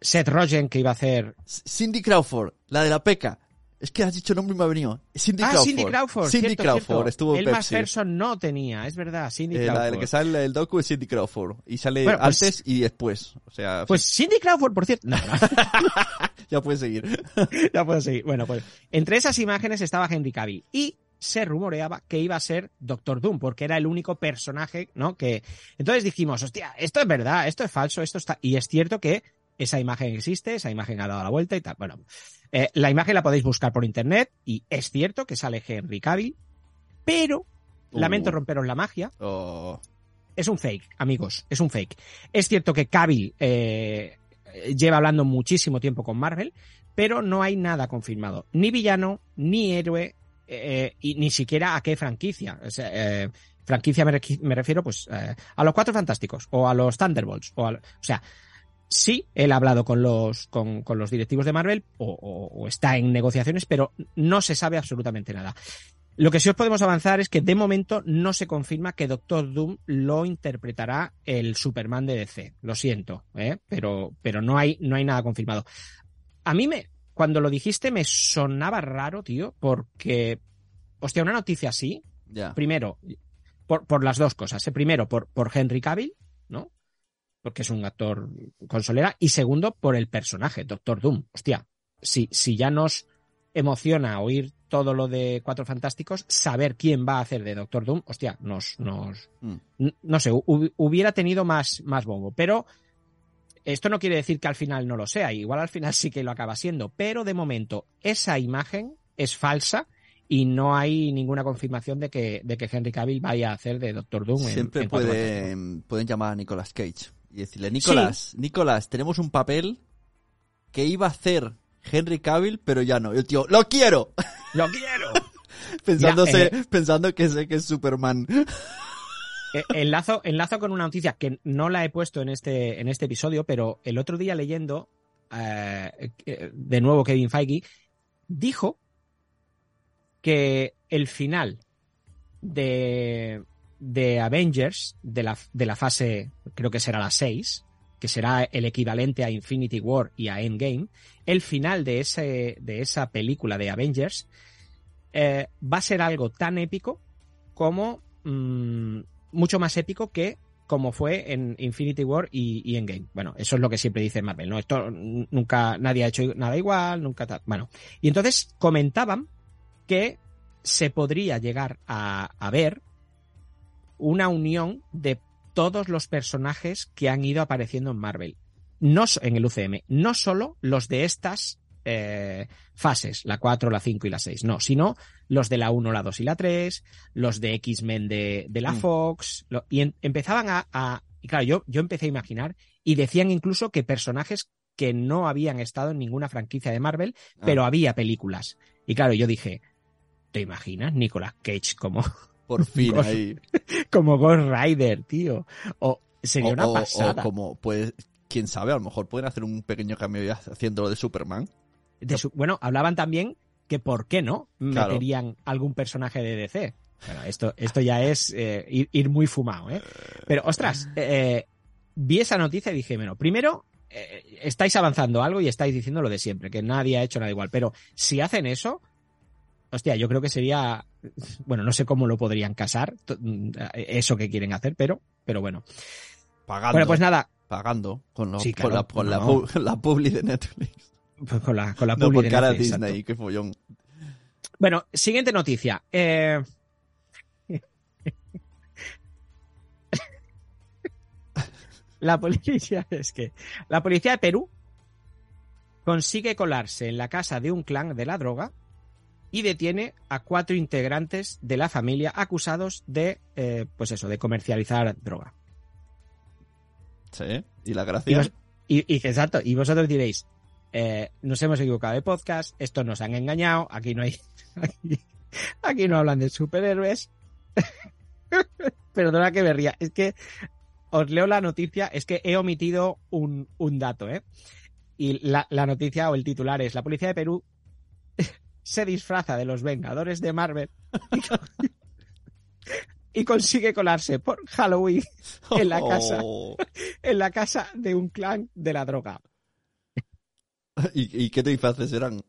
Seth Rogen, que iba a hacer... Cindy Crawford, la de la peca. Es que has dicho nombre y me ha venido. Cindy ah, Crawford. Cindy Crawford. Cindy cierto, Crawford, cierto. estuvo en El más Pepsi. Person no tenía, es verdad, Cindy Eh, la del que sale el docu es Cindy Crawford. Y sale Bueno, pues- antes y después. O sea, Pues Cindy Crawford, por cierto. No, no. ya puedes seguir. ya puedo seguir. Bueno, pues entre esas imágenes estaba Henry Cavill y se rumoreaba que iba a ser Doctor Doom porque era el único personaje, ¿no? Que entonces dijimos, hostia, esto es verdad, esto es falso, esto está y es cierto que esa imagen existe, esa imagen ha dado la vuelta y tal. Bueno, eh, la imagen la podéis buscar por internet y es cierto que sale Henry Cavill, pero lamento Uh. romperos la magia, Oh, es un fake, amigos, es un fake. Es cierto que Cavill eh, lleva hablando muchísimo tiempo con Marvel, pero no hay nada confirmado. Ni villano, ni héroe, eh, y ni siquiera a qué franquicia. O sea, eh, franquicia me, refiero pues eh, a los Cuatro Fantásticos o a los Thunderbolts. O, a o sea, sí, él ha hablado con los, con, con los directivos de Marvel o, o- o está en negociaciones, pero no se sabe absolutamente nada. Lo que sí os podemos avanzar es que de momento no se confirma que Doctor Doom lo interpretará el Superman de DC. Lo siento, ¿eh? pero, pero no, hay, no hay nada confirmado. A mí me, cuando lo dijiste me sonaba raro, tío, porque, hostia, una noticia así, primero, por, por las dos cosas. ¿eh? Primero, por, por Henry Cavill, ¿no? Porque es un actor con solera. Y segundo, por el personaje, Doctor Doom. Hostia, si, si ya nos emociona oír todo lo de Cuatro Fantásticos, saber quién va a hacer de Doctor Doom, hostia, nos, nos, Mm. no sé, hu- hubiera tenido más, más bombo. Pero esto no quiere decir que al final no lo sea. Igual al final sí que lo acaba siendo. Pero de momento, esa imagen es falsa y no hay ninguna confirmación de que, de que Henry Cavill vaya a hacer de Doctor Doom. Siempre en pueden, pueden llamar a Nicolas Cage y decirle, Nicolas, Nicolas, tenemos un papel que iba a hacer Henry Cavill, pero ya no. Y el tío, ¡lo quiero! ¡Lo quiero! Pensándose, Ya, pensando que sé que es Superman. Eh, enlazo, enlazo con una noticia que no la he puesto en este, en este episodio, pero el otro día leyendo, eh, eh, de nuevo Kevin Feige, dijo que el final de, de Avengers, de la, de la fase, creo que será la 6, que será el equivalente a Infinity War y a Endgame, el final de, ese, de esa película de Avengers eh, va a ser algo tan épico como mm, mucho más épico que como fue en Infinity War y, y Endgame. Bueno, eso es lo que siempre dice Marvel, ¿no? Esto nunca, nadie ha hecho nada igual, nunca tal. Bueno, y entonces comentaban que se podría llegar a, a ver una unión de todos los personajes que han ido apareciendo en Marvel. No en el UCM, no solo los de estas eh, fases, la 4, la 5 y la 6, no, sino los de la 1, la 2 y la 3, los de X-Men de, de la Mm. Fox, lo- y en- empezaban a, a- y claro, yo, yo empecé a imaginar, y decían incluso que personajes que no habían estado en ninguna franquicia de Marvel, Ah. pero había películas. Y claro, yo dije, ¿te imaginas Nicolas Cage como, Por fin Ghost- ahí. como Ghost Rider, tío? O sería O, una o- o pasada. como, pues, quién sabe, a lo mejor pueden hacer un pequeño cambio haciéndolo de Superman. De su- bueno, hablaban también que por qué no Claro. meterían algún personaje de DC. Bueno, esto, esto ya es eh, ir, ir muy fumado, ¿eh? Pero, ostras, eh, vi esa noticia y dije, bueno, primero, eh, estáis avanzando algo y estáis diciendo lo de siempre, que nadie ha hecho nada igual. Pero si hacen eso, hostia, yo creo que sería, bueno, no sé cómo lo podrían casar, mm, eso que quieren hacer, pero, pero bueno. Pagando. Bueno, pues nada, Pagando con, Sí, con la, con la, no. la publi de Netflix. pues con la, con la No, publi por de Netflix, Disney, exacto. qué follón. Bueno, siguiente noticia. Eh... la policía es que la policía de Perú consigue colarse en la casa de un clan de la droga y detiene a cuatro integrantes de la familia acusados de, eh, pues eso, de comercializar droga. Sí. ¿Y la Y, gracia? vos- y- y- exacto, y vosotros diréis, eh, nos hemos equivocado de podcast, estos nos han engañado, aquí no hay, aquí, aquí no hablan de superhéroes. Perdona que me ría, es que os leo la noticia, es que he omitido un, un dato, ¿eh? Y la, la noticia o el titular es, la policía de Perú se disfraza de los Vengadores de Marvel y, con- y consigue colarse por Halloween en la casa Oh. en la casa de un clan de la droga. ¿Y, y qué disfraces eran?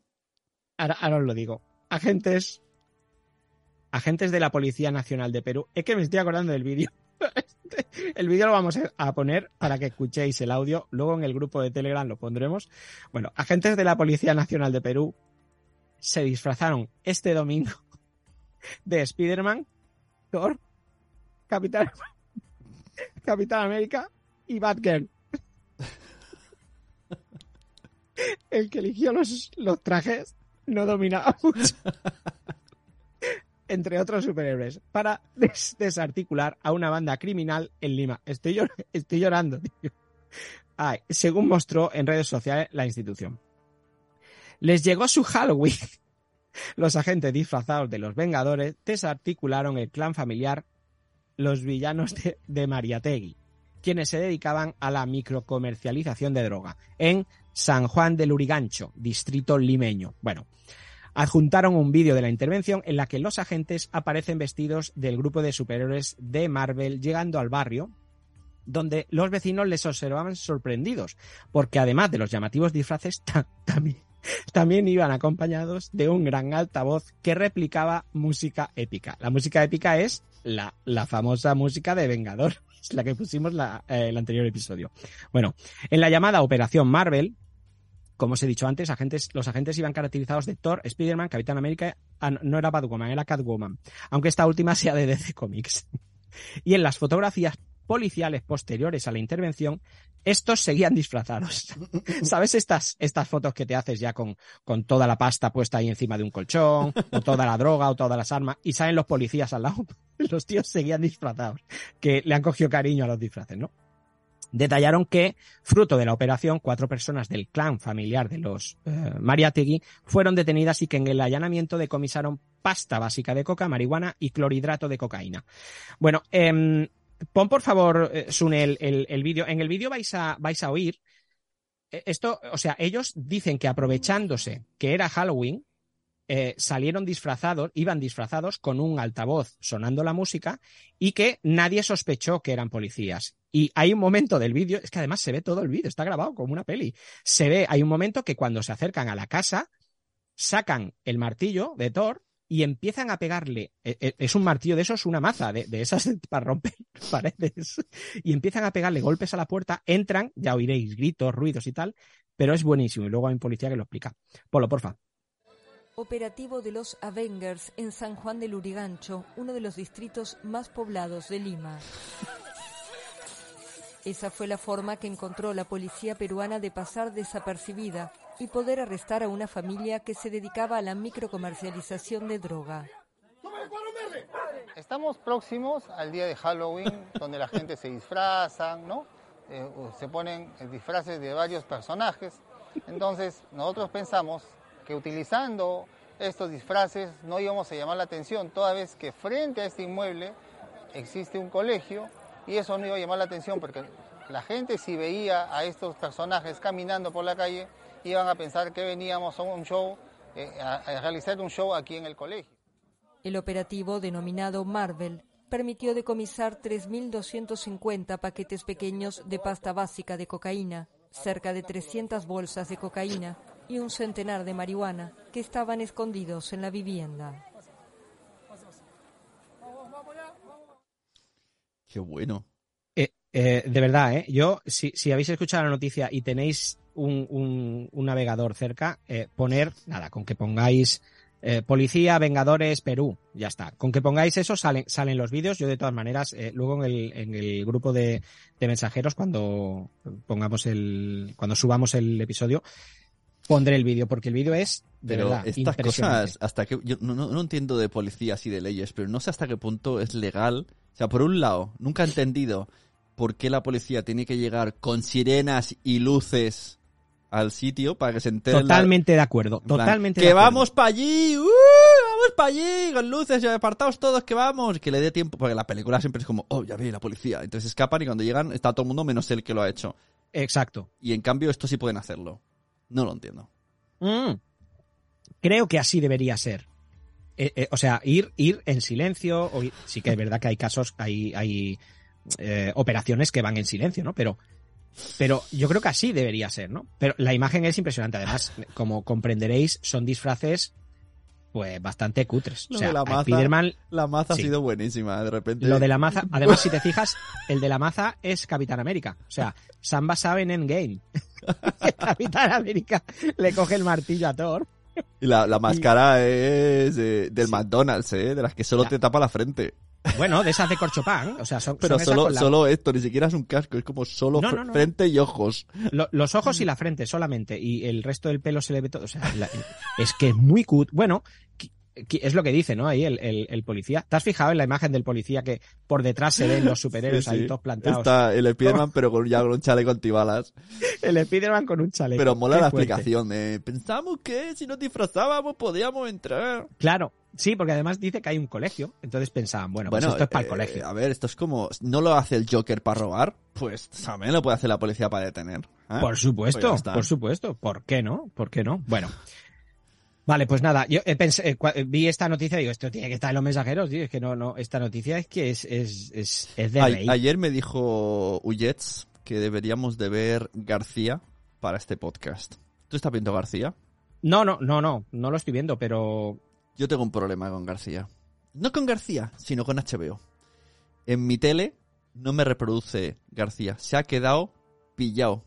Ahora, ahora os lo digo. Agentes. Agentes de la Policía Nacional de Perú. Es que me estoy acordando del vídeo. El vídeo lo vamos a poner para que escuchéis el audio. Luego en el grupo de Telegram lo pondremos. Bueno, agentes de la Policía Nacional de Perú se disfrazaron este domingo de Spider-Man, Thor, Capitán, Capitán América y Batgirl. El que eligió los, los trajes no dominaba mucho. Entre otros superhéroes, para des- desarticular a una banda criminal en Lima. Estoy, llor- estoy llorando, tío. Ay, según mostró en redes sociales la institución. Les llegó su Halloween. Los agentes disfrazados de los Vengadores desarticularon el clan familiar Los Villanos de, de Mariategui, quienes se dedicaban a la microcomercialización de droga en San Juan del Urigancho, distrito limeño. Bueno, adjuntaron un vídeo de la intervención en la que los agentes aparecen vestidos del grupo de superhéroes de Marvel llegando al barrio, donde los vecinos les observaban sorprendidos, porque además de los llamativos disfraces, ta- también, también iban acompañados de un gran altavoz que replicaba música épica. La música épica es la, la famosa música de Vengador, es la que pusimos la, eh, el anterior episodio. Bueno, en la llamada Operación Marvel, como os he dicho antes, agentes, los agentes iban caracterizados de Thor, Spider-Man, Capitán América, ah, no- era Batwoman, era Catwoman, aunque esta última sea de DC Comics. Y en las fotografías policiales posteriores a la intervención, estos seguían disfrazados. ¿Sabes estas, estas fotos que te haces ya con, con toda la pasta puesta ahí encima de un colchón, o toda la droga, o todas las armas, y salen los policías al lado? Los tíos seguían disfrazados, que le han cogido cariño a los disfraces, ¿no? Detallaron que, fruto de la operación, cuatro personas del clan familiar de los eh, Mariategui fueron detenidas y que en el allanamiento decomisaron pasta básica de coca, marihuana y clorhidrato de cocaína. Bueno, em, pon por favor, eh, Sune, el, el- el vídeo. En el vídeo vais a, vais a oír eh, esto, o sea, ellos dicen que aprovechándose que era Halloween, eh, salieron disfrazados, iban disfrazados con un altavoz sonando la música y que nadie sospechó que eran policías. Y hay un momento del vídeo, es que además se ve todo el vídeo, está grabado como una peli. Se ve, hay un momento que cuando se acercan a la casa, sacan el martillo de Thor y empiezan a pegarle, eh, eh, es un martillo de esos, una maza de, de esas para romper paredes, y empiezan a pegarle golpes a la puerta, entran, ya oiréis gritos, ruidos y tal, pero es buenísimo y luego hay un policía que lo explica. Polo, porfa. Operativo de los Avengers en San Juan del Urigancho, uno de los distritos más poblados de Lima. Esa fue la forma que encontró la policía peruana de pasar desapercibida y poder arrestar a una familia que se dedicaba a la microcomercialización de droga. Estamos próximos al día de Halloween, donde la gente se disfraza, ¿no? Eh, se ponen disfraces de varios personajes. Entonces, nosotros pensamos que utilizando estos disfraces no íbamos a llamar la atención, toda vez que frente a este inmueble existe un colegio y eso no iba a llamar la atención porque la gente si veía a estos personajes caminando por la calle iban a pensar que veníamos a un show, eh, a, a realizar un show aquí en el colegio. El operativo denominado Marvel permitió decomisar 3.250 paquetes pequeños de pasta básica de cocaína, cerca de 300 bolsas de cocaína y un centenar de marihuana que estaban escondidos en la vivienda. Qué bueno. Eh, de verdad, ¿eh? Yo, si, si habéis escuchado la noticia y tenéis un, un- un navegador cerca, eh, poner, nada, con que pongáis eh, Policía, Vengadores, Perú, ya está. Con que pongáis eso salen, salen los vídeos. Yo de todas maneras, eh, luego en el, en el grupo de, de mensajeros, cuando pongamos el, cuando subamos el episodio, pondré el vídeo, porque el vídeo es, de Pero verdad, estas cosas, hasta que yo no, no- no entiendo de policías y de leyes, pero no sé hasta qué punto es legal. O sea, por un lado, nunca he entendido por qué la policía tiene que llegar con sirenas y luces al sitio para que se enteren. la- Totalmente de acuerdo, plan, totalmente Que de acuerdo. vamos para allí, ¡uh! vamos para allí, con luces y apartados todos que vamos, que le dé tiempo, porque la película siempre es como, oh, ya ve la policía. Entonces escapan y cuando llegan está todo el mundo menos el que lo ha hecho. Exacto. Y en cambio esto sí pueden hacerlo. No lo entiendo. Mm. Creo que así debería ser. Eh, eh, o sea, ir, ir en silencio. O ir- sí que es verdad que hay casos, hay, hay eh, operaciones que van en silencio, ¿no? Pero, pero yo creo que así debería ser, ¿no? Pero la imagen es impresionante. Además, como comprenderéis, son disfraces pues bastante cutres. O sea, de la maza- Spider-Man, La maza Sí. ha sido buenísima, de repente. lo de la maza, además, si te fijas, el de la maza es Capitán América. O sea, se han basado en Endgame. Capitán América le coge el martillo a Thor. Y la, la máscara es eh, del McDonald's, ¿eh? De las que solo te tapa la frente. Bueno, de esas de corchopán. O sea, son, Pero son solo, con la- solo esto, ni siquiera es un casco, es como solo No, fr- no, no. frente y ojos. lo- los ojos y la frente solamente. Y el resto del pelo se le ve todo. O sea, la- es que es muy cut. Bueno, es lo que dice, ¿no? Ahí el, el- el policía. ¿Te has fijado en la imagen del policía que por detrás se ven los superhéroes Sí, ahí todos plantados? Está el Spiderman, pero con, ya con un chaleco antibalas. El Spiderman con un chaleco. Pero mola Qué la fuerte. explicación de, pensamos que si nos disfrazábamos podíamos entrar. Claro, sí, porque además dice que hay un colegio. Entonces pensaban, bueno, pues esto es para el eh, colegio. A ver, esto es como, ¿no lo hace el Joker para robar? Pues también lo puede hacer la policía para detener. ¿eh? Por Pues supuesto, por supuesto. ¿Por qué no? ¿Por qué no? Bueno. Vale, pues nada, yo eh, pensé- vi esta noticia y digo, esto tiene que estar en los mensajeros, tío, es que no, no, esta noticia es que es, es, es, es de rey. ayer me dijo Uyets que deberíamos de ver García para este podcast. ¿Tú estás viendo García? No, no, no, no, no lo estoy viendo, pero Yo tengo un problema con García. No con García, sino con HBO. En mi tele no me reproduce García. Se ha quedado pillado.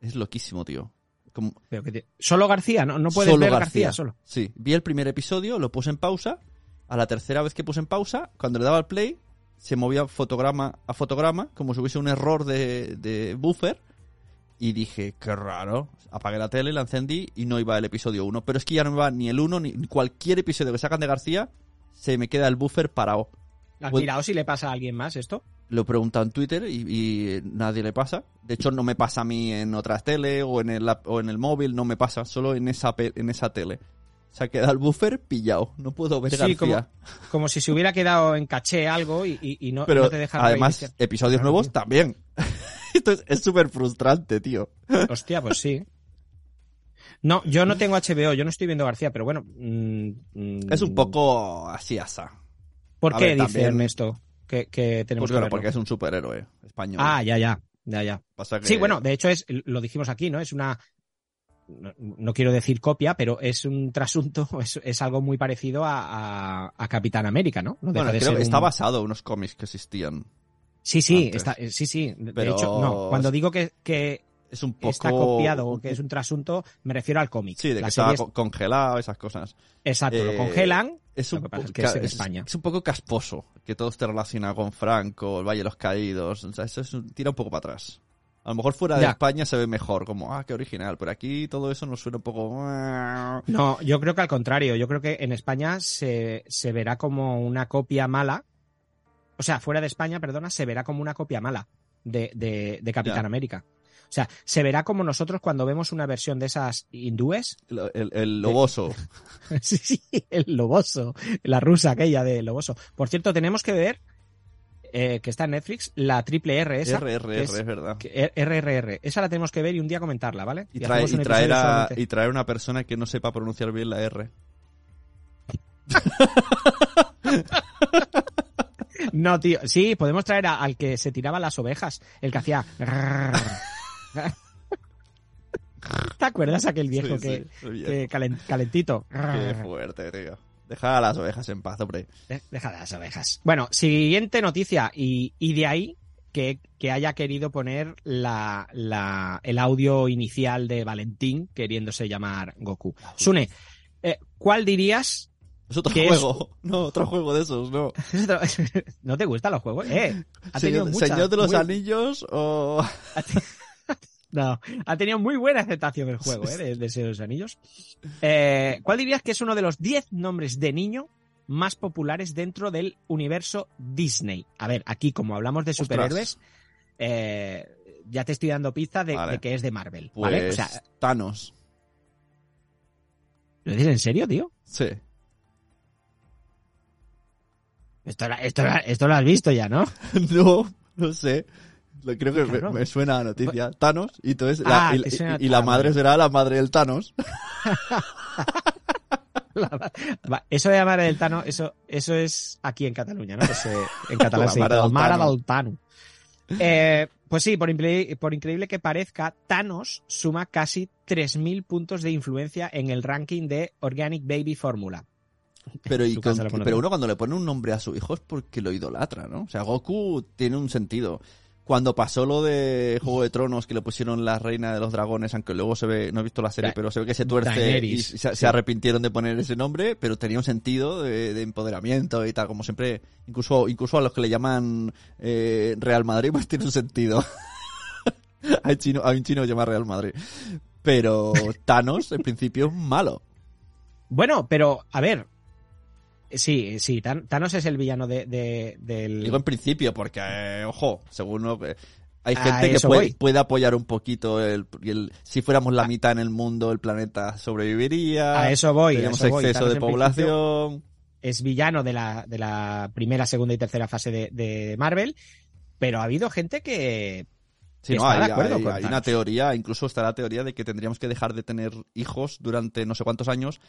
Es loquísimo, tío. Como- Pero que te- Solo García, ¿no? No puedes Solo ver García. solo. Sí, vi el primer episodio, lo puse en pausa. A la tercera vez que puse en pausa, cuando le daba al play, se movía fotograma a fotograma, como si hubiese un error de, de buffer. Y dije, qué raro. Apagué la tele, la encendí y no iba el episodio 1. Pero es que ya no me va ni el 1 ni cualquier episodio que sacan de García, se me queda el buffer parado. ¿Has Pues- mirado si le pasa a alguien más esto? Lo he preguntado en Twitter y, y nadie le pasa. De hecho, no me pasa a mí en otras tele o en el, o en el móvil, no me pasa. Solo en esa, en esa tele. Se ha quedado el buffer pillado. No puedo ver Sí, García. como, como si se hubiera quedado en caché algo y, y- y no, Pero no te deja además, episodios nuevos también. Esto es- es súper frustrante, tío. Hostia, pues sí. No, yo no tengo HBO, yo no estoy viendo García, pero bueno. mm, mm, Es un poco así asa. ¿Por a qué ver, dice también- Ernesto que, que tenemos Pues bueno, porque es un superhéroe español. Ah, ya, ya, ya, ya. Que- Sí, bueno, de hecho es, lo dijimos aquí, ¿no? Es una, no, no quiero decir copia, pero es un trasunto, es, es algo muy parecido a, a- a Capitán América, ¿no? No deja Bueno, de creo ser que está un- basado en unos cómics que existían. Sí, sí, está, eh, sí, sí. De Pero- hecho, no. Cuando digo que, que Es un poco... está copiado o que es un trasunto, me refiero al cómic. Sí, de que estaba serie congelado, esas cosas. Exacto, lo Eh, congelan. Es Lo un, que pasa po- es que es ca- en España. es un poco casposo que todo esté relacionado con Franco, el Valle de los Caídos. O sea, eso es un- tira un poco para atrás. A lo mejor fuera de Ya. España se ve mejor, como, ah, qué original. Pero aquí todo eso nos suena un poco. No, yo creo que al contrario. Yo creo que en España se, se verá como una copia mala. O sea, fuera de España, perdona, se verá como una copia mala de, de, de Capitán. América. O sea, se verá como nosotros cuando vemos una versión de esas hindúes. El, el- el loboso. sí, sí, el loboso. La rusa aquella de loboso. Por cierto, tenemos que ver, eh, que está en Netflix, la triple R esa. RRR, es, es- verdad. que- RRR. Esa la tenemos que ver y un día comentarla, ¿vale? Y, trae- traer a, solamente- y traer una persona que no sepa pronunciar bien la R. No, tío. Sí, podemos traer a- al que se tiraba las ovejas, el que hacía. ¿Te acuerdas aquel viejo Sí, que, sí, el viejo. que calen- calentito? Qué fuerte, tío. Deja a las ovejas en paz, hombre. De- Deja de las ovejas. Bueno, siguiente noticia. Y, y de ahí que, que haya querido poner la, la- el audio inicial de Valentín queriéndose llamar Goku. Sune, eh, ¿cuál dirías? Es otro ¿Qué es? juego. No, otro juego de esos, no. ¿No te gustan los juegos? Eh, ha tenido Señor, muchas, Señor de los muy- Anillos o... No, ha tenido muy buena aceptación el juego, ¿eh? De, de Señor de los Anillos. Eh, ¿Cuál dirías que es uno de los 10 nombres de niño más populares dentro del universo Disney? A ver, aquí como hablamos de superhéroes, eh, ya te estoy dando pista de, Vale. de que es de Marvel, Pues ¿vale? O sea, Thanos. ¿lo dices en serio, tío? Sí. Esto, la- esto, la- esto lo has visto ya, ¿no? no, no sé. Creo que me, suena a noticia. Thanos. Y, entonces la, Ah, y, la madre será la madre del Thanos. Va, Eso de llamar el Tano, eso, eso es aquí en Cataluña, ¿no? En catalán La se dice mare del "La Tano". del Tano". Eh, pues sí, por, incre- por increíble que parezca, Thanos suma casi 3.000 puntos de influencia en el ranking de Organic Baby Formula. Pero, y con- pero uno cuando le pone un nombre a su hijo es porque lo idolatra, ¿no? O sea, Goku tiene un sentido. Cuando pasó lo de Juego de Tronos, que le pusieron la reina de los dragones, aunque luego se ve, no he visto la serie, Da- pero se ve que se tuerce Daenerys, y se, arrepintieron de poner ese nombre, pero tenía un sentido de, de empoderamiento y tal, como siempre, incluso, incluso a los que le llaman eh, Real Madrid, pues tiene un sentido. hay, chino, hay un chino que llama Real Madrid. Pero Thanos, en principio, es malo. Bueno, pero, a ver. Sí, sí, Thanos es el villano de, de- del... Digo en principio, porque, eh, ojo, según. Hay gente que puede, apoyar un poquito el, si fuéramos la mitad en el mundo, el planeta sobreviviría. A eso voy, Tenemos eso exceso de población. es villano de la, de la primera, segunda y tercera fase de, de Marvel, pero ha habido gente que... Sí, no, hay, una teoría, incluso está la teoría de que tendríamos que dejar de tener hijos durante no sé cuántos años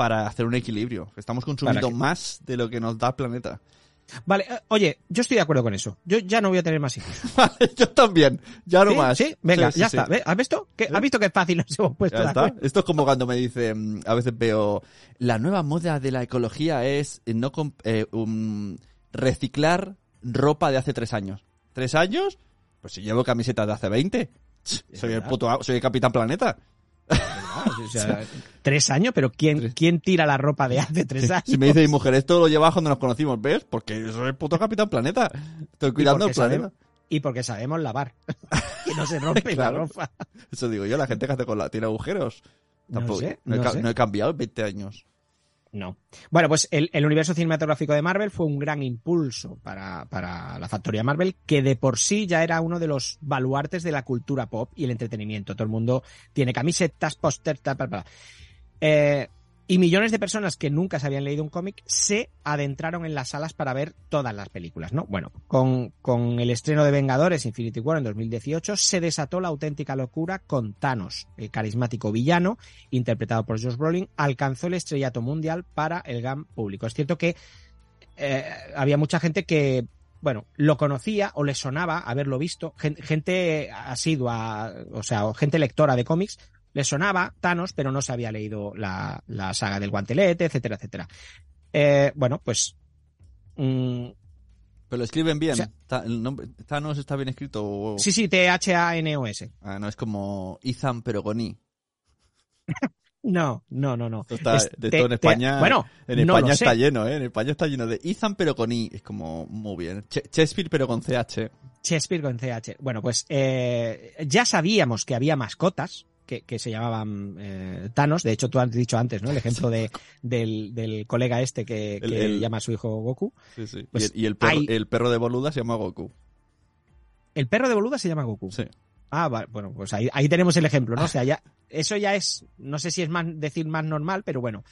para hacer un equilibrio. Estamos consumiendo que- más de lo que nos da el planeta. Vale, eh, oye, yo estoy de acuerdo con eso. Yo ya no voy a tener más hijos. Vale, yo también, ya no ¿Sí? más. ¿Sí? Venga, Sí, ya sí. está. ¿Has visto? ¿Qué- ¿Has visto qué fácil nos hemos puesto Ya está. Esto es como cuando me dicen, a veces veo, la nueva moda de la ecología es no eh, um, reciclar ropa de hace tres años. ¿Tres años? Pues si llevo camisetas de hace 20. Soy el puto, soy el Capitán Planeta. O sea, tres años, pero ¿quién, ¿quién tira la ropa de hace tres años? Si me dice mi mujer, esto lo llevas cuando nos conocimos, ¿ves? Porque soy el puto Capitán Planeta. Estoy cuidando el planeta. sabemos- y porque sabemos lavar. que no se rompe Claro. la ropa. Eso digo yo, la gente que hace con la, tiene agujeros. No Tampoco, sé, no, he, no ca- sé. no he cambiado en 20 años. No. Bueno, pues el, el universo cinematográfico de Marvel fue un gran impulso para, para la factoría Marvel, que de por sí ya era uno de los baluartes de la cultura pop y el entretenimiento. Todo el mundo tiene camisetas, póster, tal, tal, tal. Eh, y millones de personas que nunca se habían leído un cómic se adentraron en las salas para ver todas las películas, ¿no? Bueno, con, con el estreno de Vengadores Infinity War en 2018 se desató la auténtica locura con Thanos, el carismático villano, interpretado por Josh Brolin, alcanzó el estrellato mundial para el gran público. Es cierto que eh, había mucha gente que, bueno, lo conocía o le sonaba haberlo visto, gen- gente asidua, o sea, gente lectora de cómics, le sonaba Thanos, pero no se había leído la, la saga del guantelete, etcétera, etcétera. Eh, bueno, pues... mm, Pero lo escriben bien. O sea- Ta- el nombre, Thanos está bien escrito. o- sí, sí, T-H-A-N-O-S. Ah, no, es como Ethan, pero con I. No, no, no, no. Esto está- Es de te- todo en te- España. bueno, en España está sé. lleno, ¿eh? En España está lleno de Ethan, pero con I. Es como muy bien. Ch- Shakespeare, pero con CH. Shakespeare con CH. Bueno, pues eh, ya sabíamos que había mascotas que, que se llamaban eh, Thanos. De hecho, tú has dicho antes, ¿no? El ejemplo de, del, del colega este que, El- que el- llama a su hijo Goku. Sí, sí. Pues y el, y perro, hay- el perro de Boluda se llama Goku. El perro de Boluda se llama Goku. Sí. Ah, bueno, pues ahí, ahí tenemos el ejemplo, ¿no? O sea, ya, eso ya es, no sé si es más decir más normal, pero bueno.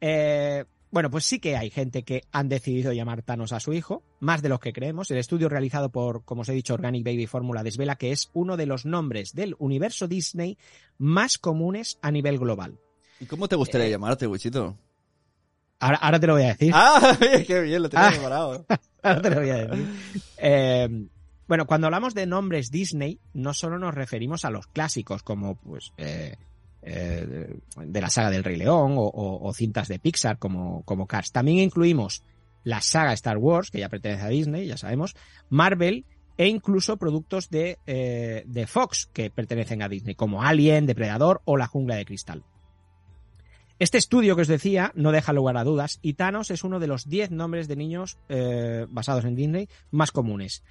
Eh, bueno, pues sí que hay gente que han decidido llamar Thanos a su hijo, más de los que creemos. El estudio realizado por, como os he dicho, Organic Baby Fórmula desvela que es uno de los nombres del universo Disney más comunes a nivel global. ¿Y cómo te gustaría Eh, llamarte, Wichito? Ahora, ahora te lo voy a decir. ¡Ah! ¡Qué bien! Lo tenía Ah. preparado. Ahora te lo voy a decir. Eh, bueno, cuando hablamos de nombres Disney, no solo nos referimos a los clásicos, como pues eh, eh, de la saga del Rey León o, cintas de Pixar como, como Cars. También incluimos la saga Star Wars, que ya pertenece a Disney, ya sabemos, Marvel e incluso productos de, eh, de Fox que pertenecen a Disney, como Alien, Depredador o La Jungla de Cristal. Este estudio que os decía no deja lugar a dudas y Thanos es uno de los 10 nombres de niños eh, basados en Disney más comunes.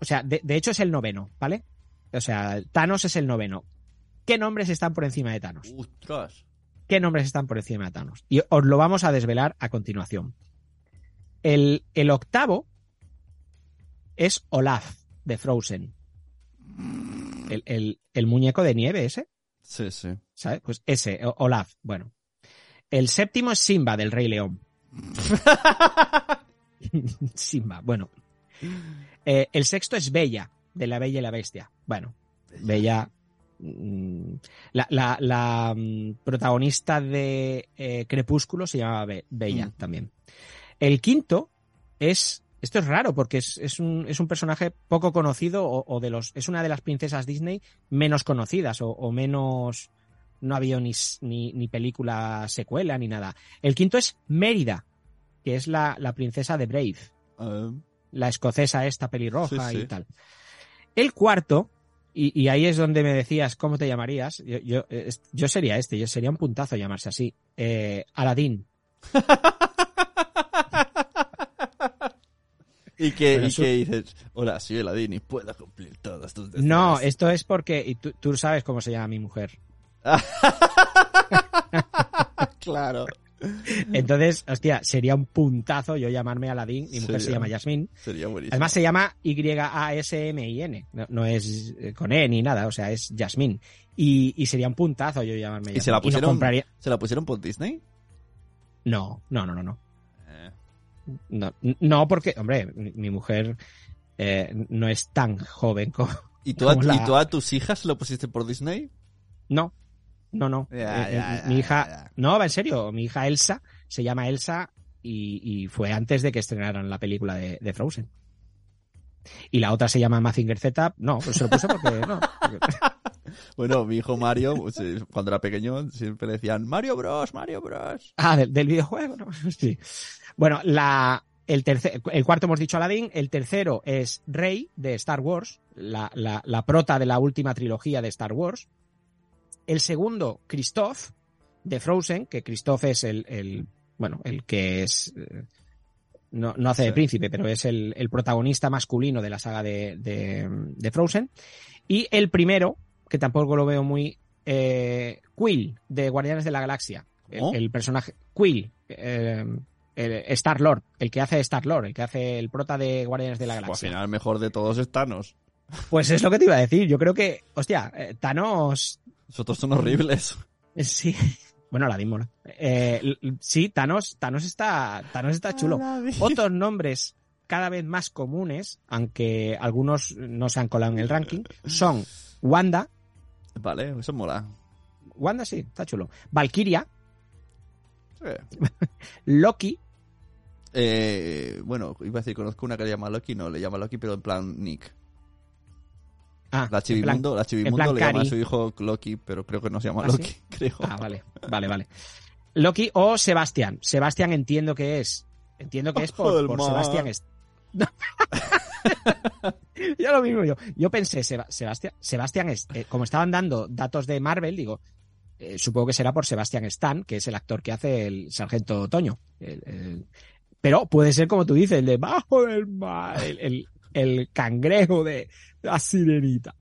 O sea, de, de hecho es el noveno, ¿vale? O sea, Thanos es el noveno. ¿Qué nombres están por encima de Thanos? Ostras. ¿Qué nombres están por encima de Thanos? Y os lo vamos a desvelar a continuación. El, el octavo es Olaf de Frozen. El, el- el muñeco de nieve ese, Sí, sí. ¿sabes? Pues ese, Olaf. Bueno. El séptimo es Simba del Rey León. Simba, bueno. Eh, el sexto es Bella, de La Bella y la Bestia. Bueno, Bella. mm, La, la- la, mm, protagonista de eh, Crepúsculo se llamaba Be- Bella Mm. también. El quinto es. Esto es raro porque es, es un, es un personaje poco conocido o, o de los. Es una de las princesas Disney menos conocidas o, o menos. No ha habido ni, ni, ni película secuela ni nada. El quinto es Mérida, que es la, la princesa de Brave Ah, la escocesa esta pelirroja Sí, sí. y tal. El cuarto, y, y ahí es donde me decías cómo te llamarías, yo, yo, sería este, yo sería un puntazo llamarse así. Eh, Aladín. ¿Y qué, Pero y su- dices? Hola, soy Eladín y puedo cumplir todos tus deseos. No, esto es porque, y tú, tú sabes cómo se llama mi mujer. claro. Entonces, hostia, sería un puntazo yo llamarme Aladín, mi mujer se Sería- llama Yasmín. Sería buenísimo. Además se llama Y-A-S-M-I-N, no, no es eh, con E ni nada, o sea, es Yasmín. Y, y sería un puntazo yo llamarme ¿Y se la pusieron, compraría... ¿se la pusieron por Disney? No, no, no, no, no. Eh, No, no porque, hombre, mi, mujer eh, no es tan joven como... ¿Y tú, a, como la- ¿Y tú a tus hijas lo pusiste por Disney? No, no, no. Eh, eh, mi hija... No, va en serio. Mi hija Elsa se llama Elsa y, y fue antes de que estrenaran la película de, de Frozen. Y la otra se llama Mazinger Z. No, pues se lo puse porque no. porque- Bueno, mi hijo Mario, pues, eh, cuando era pequeño, siempre le decían Mario Bros, Mario Bros. Ah, del, del videojuego, ¿no? Sí. Bueno, la, el, tercer, el cuarto hemos dicho Aladdin, el tercero es Rey de Star Wars, la, la, la prota de la última trilogía de Star Wars. El segundo, Christoph, de Frozen, que Christoph es el, el bueno, el que es, eh, no, no hace de príncipe, pero es el, el protagonista masculino de la saga de, de, de Frozen. Y el primero, que tampoco lo veo muy, eh, Quill, de Guardianes de la Galaxia. El, el personaje, Quill, eh, Star Lord, el que hace Star Lord, el que hace el prota de Guardianes de la Pues al Galaxia. final, el mejor de todos es Thanos. Pues es lo que te iba a decir. Yo creo que, hostia, Thanos, Los otros son horribles. eh, sí. Bueno, la dimos. Eh, sí, Thanos, Thanos está, Thanos está chulo. Otros nombres cada vez más comunes, aunque algunos no se han colado en el ranking, son Wanda. Vale, eso mola. Wanda sí, está chulo. Valkyria, Sí. Loki, Eh, bueno, iba a decir, conozco una que le llama Loki, no, le llama Loki, pero en plan Nick. Ah, La plan- Chivimundo, la Chivimundo le llama a su hijo Loki, pero creo que no se llama ¿Ah, sí? Loki, creo. Ah, vale, vale, vale. Loki o Sebastián. Sebastián entiendo que es. Entiendo que es por. Sebastián. Es... ya lo mismo yo. Yo pensé, Seba- Sebastián, Sebastián es, eh, como estaban dando datos de Marvel, digo, eh, supongo que será por Sebastián Stan, que es el actor que hace el sargento Otoño. El- el- Pero puede ser como tú dices, el de bajo del mar, el, el- el cangrejo de la sirenita.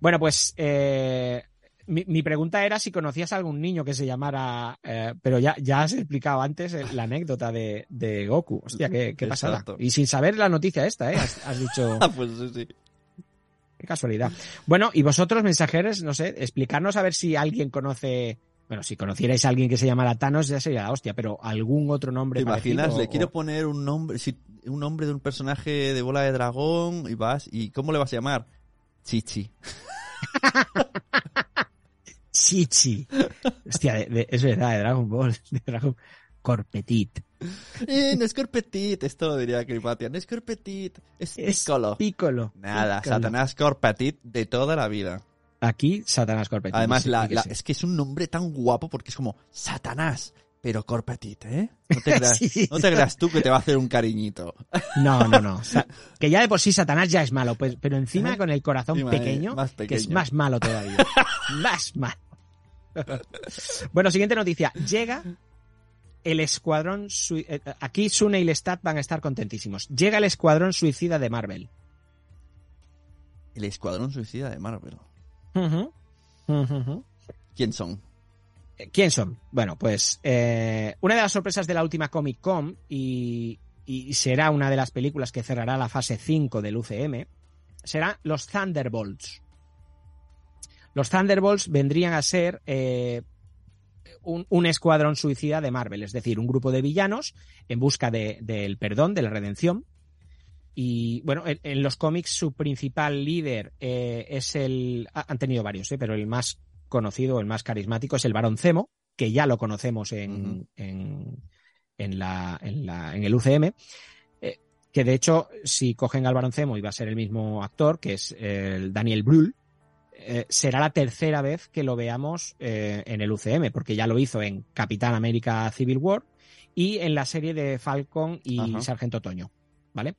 Bueno, pues eh, mi, mi pregunta era si conocías a algún niño que se llamara, eh, pero ya, ya has explicado antes eh, la anécdota de, de Goku. Hostia, qué, qué pasada. Exacto. Y sin saber la noticia esta, ¿eh? Has, has dicho, Ah, pues sí, sí. qué casualidad. Bueno, y vosotros, mensajeros, no sé, explicarnos a ver si alguien conoce, bueno, si conocierais a alguien que se llamara Thanos ya sería la hostia, pero algún otro nombre ¿Te imaginas? parecido Le o- quiero poner un nombre, si, un nombre de un personaje de bola de dragón y vas, ¿y cómo le vas a llamar? Chichi. Chichi. Hostia, de- de- es verdad, de Dragon Ball, de Dragon Corpetit. Eh, no es Corpetit, esto lo diría Cripatia. No es Corpetit, es Es Piccolo. Piccolo. Nada, Piccolo. Satanás Corpetit de toda la vida. Aquí, Satanás Corpetit. Además, la, la- es que es un nombre tan guapo porque es como Satanás, pero Corpetit, ¿eh? No te creas, Sí. no te creas tú que te va a hacer un cariñito. No, no, no. O sea, que ya de por sí Satanás ya es malo, pues, pero encima con el corazón eh, pequeño, más que es pequeño. más malo todavía. más malo. bueno, siguiente noticia. Llega el escuadrón... sui- eh, Aquí Sune y Lestat van a estar contentísimos. Llega el escuadrón suicida de Marvel. El Escuadrón Suicida de Marvel. Ujú, ujú. ¿Quién son? ¿Quién son? Bueno, pues eh, una de las sorpresas de la última Comic Con y, será una de las películas que cerrará la fase 5 del UCM será los Thunderbolts. Los Thunderbolts vendrían a ser eh, un, un escuadrón suicida de Marvel, es decir, un grupo de villanos en busca de- del perdón, de la redención. Y bueno, en, los cómics su principal líder eh, es el... ha- Han tenido varios, pero el más conocido, el más carismático es el Barón Zemo, que ya lo conocemos en, en, en la, en, la, en el UCM. eh, que de hecho, si cogen al Barón Zemo y va a ser el mismo actor, que es el Daniel Brühl, eh, será la tercera vez que lo veamos eh, en el UCM, porque ya lo hizo en Capitán América Civil War y en la serie de Falcon y Ajá. Sargento Otoño, ¿vale?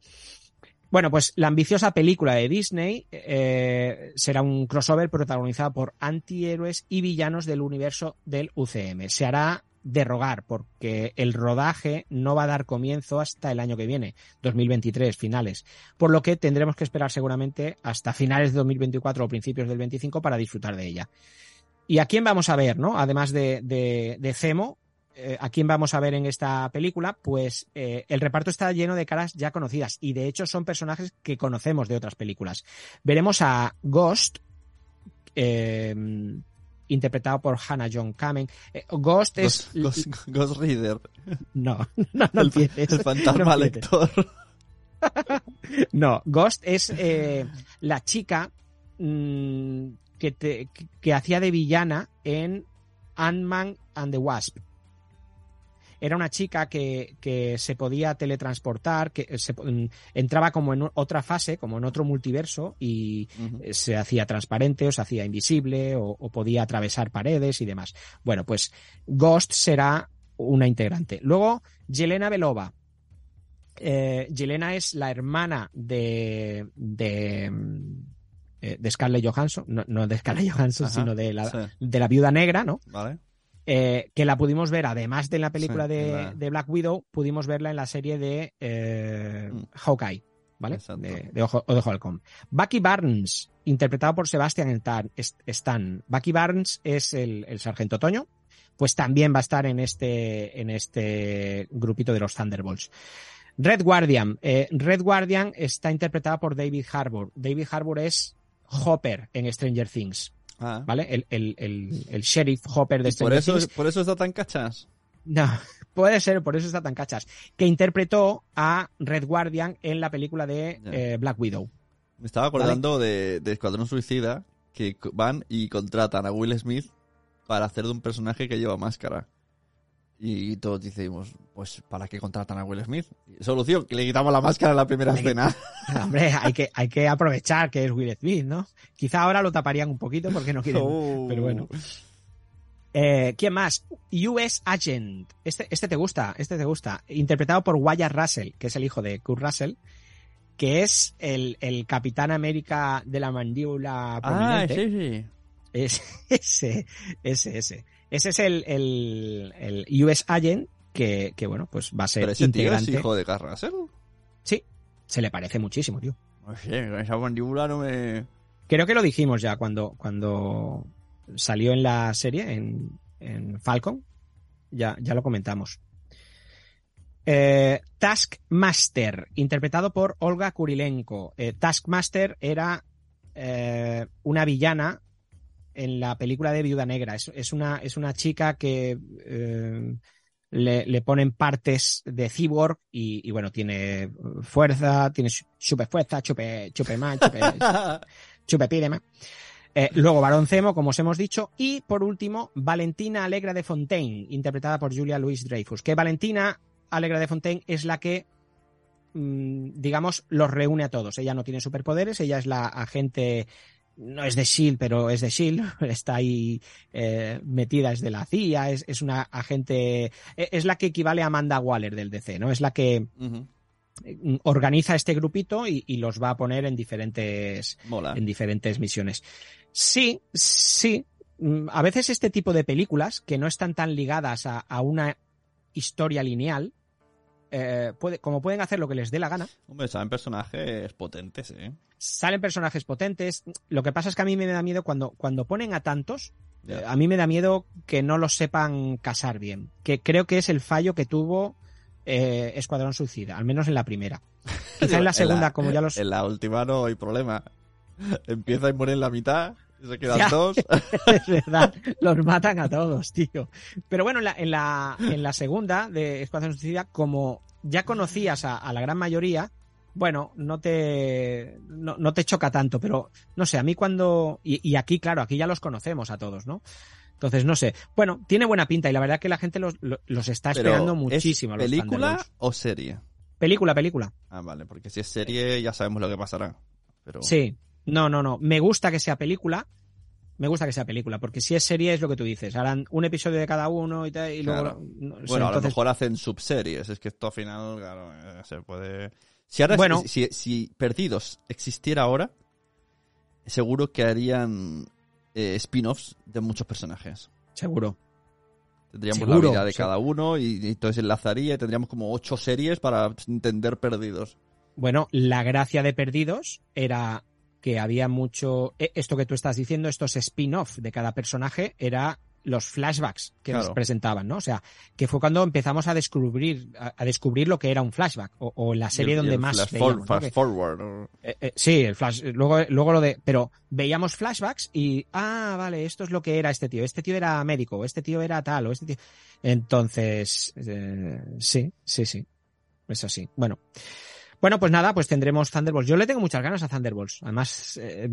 Bueno, pues la ambiciosa película de Disney eh, será un crossover protagonizado por antihéroes y villanos del universo del UCM. Se hará de rogar porque el rodaje no va a dar comienzo hasta el año que viene, 2023, finales. Por lo que tendremos que esperar seguramente hasta finales de 2024 o principios del 25 para disfrutar de ella. ¿Y a quién vamos a ver, no? Además de, de, de Zemo, eh, ¿a quién vamos a ver en esta película? Pues eh, el reparto está lleno de caras ya conocidas y de hecho son personajes que conocemos de otras películas. Veremos a Ghost, eh, interpretado por Hannah John Kamen. Ghost es... Ghost, Ghost- Ghost Reader. No, no, no el, empieces. el fantasma No lector. No, Ghost es la chica mm, que, te- que- que hacía de villana en Ant-Man and the Wasp. Era una chica que, que se podía teletransportar, que se, mm, entraba como en otra fase, como en otro multiverso, y eh, se hacía transparente o se hacía invisible o, o podía atravesar paredes y demás. Bueno, pues Ghost será una integrante. Luego, Yelena Belova. Eh, Yelena es la hermana de, de, mm, eh, de Scarlett Johansson, no, no de Scarlett Johansson, Ajá, sino de la, sí. de la viuda negra, ¿no? Vale. Eh, que la pudimos ver, además de en la película Sí, de, en la- de Black Widow, pudimos verla en la serie de eh, Mm. Hawkeye, ¿vale? De, de Ojo, de Halcón. Bucky Barnes, interpretado por Sebastian Stan. Stan. Bucky Barnes es el, el sargento Toño, pues también va a estar en este, en este grupito de los Thunderbolts. Red Guardian. eh, Red Guardian está interpretada por David Harbour. David Harbour es Hopper en Stranger Things, Ah. ¿vale? El, el, el, el sheriff Hopper de ¿Y por Stranger eso, Things. por eso está tan cachas. No, puede ser, por eso está tan cachas. Que interpretó a Red Guardian en la película de eh, Black Widow. Me estaba acordando de, de Escuadrón Suicida, que van y contratan a Will Smith para hacer de un personaje que lleva máscara. Y todos decimos, pues, ¿para qué contratan a Will Smith? Solución, que le quitamos la máscara en la primera Le escena. Hombre, hay que, hay que aprovechar que es Will Smith, ¿no? Quizá ahora lo taparían un poquito porque no quieren. Oh. Pero bueno. Eh, ¿Quién más? US Agent. Este, este te gusta, este te gusta. Interpretado por Wyatt Russell, que es el hijo de Kurt Russell, que es el, el Capitán América de la mandíbula Ah, sí, sí. Es, ese, ese, ese. Ese es el, el, el US Agent que, que, bueno, pues va a ser Pero ese tío es integrante. hijo de Garra Russell. Sí, se le parece muchísimo, tío. No sé, con esa mandíbula no me... Creo que lo dijimos ya cuando, cuando salió en la serie, en, en Falcon. Ya, ya lo comentamos. Eh, Taskmaster, interpretado por Olga Kurilenko. Eh, Taskmaster era eh, una villana en la película de Viuda Negra. Es, es una, es una chica que eh, le, le ponen partes de cyborg y, y, bueno, tiene fuerza, tiene chupe fuerza, chupe, chupe más, chupe, chupe pide más. Eh, luego Barón Zemo, como os hemos dicho. Y por último, Valentina Alegra de Fontaine, interpretada por Julia Louis Dreyfus. Que Valentina Alegra de Fontaine es la que, mmm, digamos, los reúne a todos. Ella no tiene superpoderes, ella es la agente no es de Shield, pero es de Shield, está ahí eh, metida, es de la CIA, es, es, una agente, es la que equivale a Amanda Waller del DC, ¿no? Es la que uh -huh. organiza este grupito y, y, los va a poner en diferentes, Mola. en diferentes misiones. Sí, sí. A veces este tipo de películas que no están tan ligadas a, a una historia lineal, eh, puede, como pueden hacer lo que les dé la gana, Hombre, saben personajes potentes, ¿eh? salen personajes potentes. Lo que pasa es que a mí me da miedo cuando, cuando ponen a tantos, eh, a mí me da miedo que no los sepan casar bien. Que creo que es el fallo que tuvo eh, Escuadrón Suicida, al menos en la primera. Quizá en la segunda, como ya los... En la última no hay problema. Empieza y muere en la mitad, se quedan Ya. dos. es verdad, los matan a todos, tío. Pero bueno, en la, en la, en la segunda de Escuadrón Suicida, como ya conocías a, a la gran mayoría, bueno, no te, no, no te choca tanto, pero no sé, a mí cuando... Y, y aquí, claro, aquí ya los conocemos a todos, ¿no? Entonces, no sé. Bueno, tiene buena pinta y la verdad que la gente los, lo- los está esperando ¿es muchísimo. los ¿Película o serie? Película, película. Ah, vale, porque si es serie ya sabemos lo que pasará. Pero... Sí, no, no, no. Me gusta que sea película. Me gusta que sea película, porque si es serie es lo que tú dices. Harán un episodio de cada uno y, tal, y luego. Bueno, a lo mejor hacen subseries. Es que esto al final, claro, eh, se puede. Si ahora, Bueno. si, si Perdidos existiera ahora, seguro que harían eh, spin-offs de muchos personajes. Seguro. Tendríamos Seguro, la vida de cada uno y, y entonces enlazaría y tendríamos como ocho series para entender Perdidos. Bueno, la gracia de Perdidos era que había mucho. eh, Esto que tú estás diciendo, estos spin-off de cada personaje, era los flashbacks que nos presentaban, ¿no? O sea, que fue cuando empezamos a descubrir, a, a descubrir lo que era un flashback, o, o la serie el- donde el más flash veíamos, forward. Eh, eh, sí, el flash. Luego, luego lo de. Pero veíamos flashbacks y. Ah, vale, esto es lo que era este tío. Este tío era médico, este tío era tal, o este tío. Entonces. eh, sí, sí, sí. Es así. Bueno. Bueno, pues nada, pues tendremos Thunderbolts. Yo le tengo muchas ganas a Thunderbolts. Además, eh,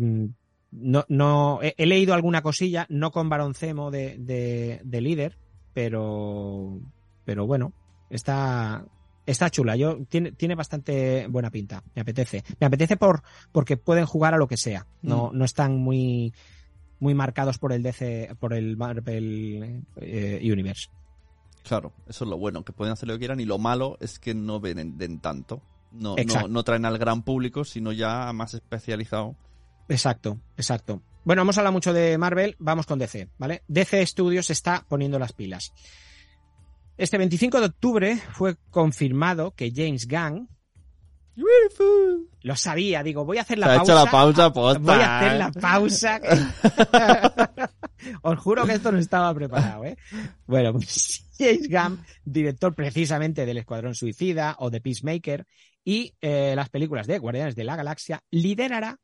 no, no. He, he leído alguna cosilla, no con Baroncemo de, de, de líder, pero. Pero bueno, está. Está chula, yo tiene, tiene bastante buena pinta, me apetece. Me apetece por porque pueden jugar a lo que sea. No, no están muy muy marcados por el DC, por el Marvel eh, Universe. Claro, eso es lo bueno, que pueden hacer lo que quieran y lo malo es que no venden tanto. No, no, no traen al gran público, sino ya más especializado. Exacto, exacto. Bueno, hemos hablado mucho de Marvel, vamos con DC, ¿vale? DC Studios está poniendo las pilas. Este 25 de octubre fue confirmado que James Gunn lo sabía, digo, voy a hacer la Se ha pausa. hecho la pausa posta, Voy a hacer ¿eh? la pausa. Os juro que esto no estaba preparado, ¿eh? Bueno, pues James Gunn, director precisamente del Escuadrón Suicida o de Peacemaker y eh, las películas de Guardianes de la Galaxia, liderará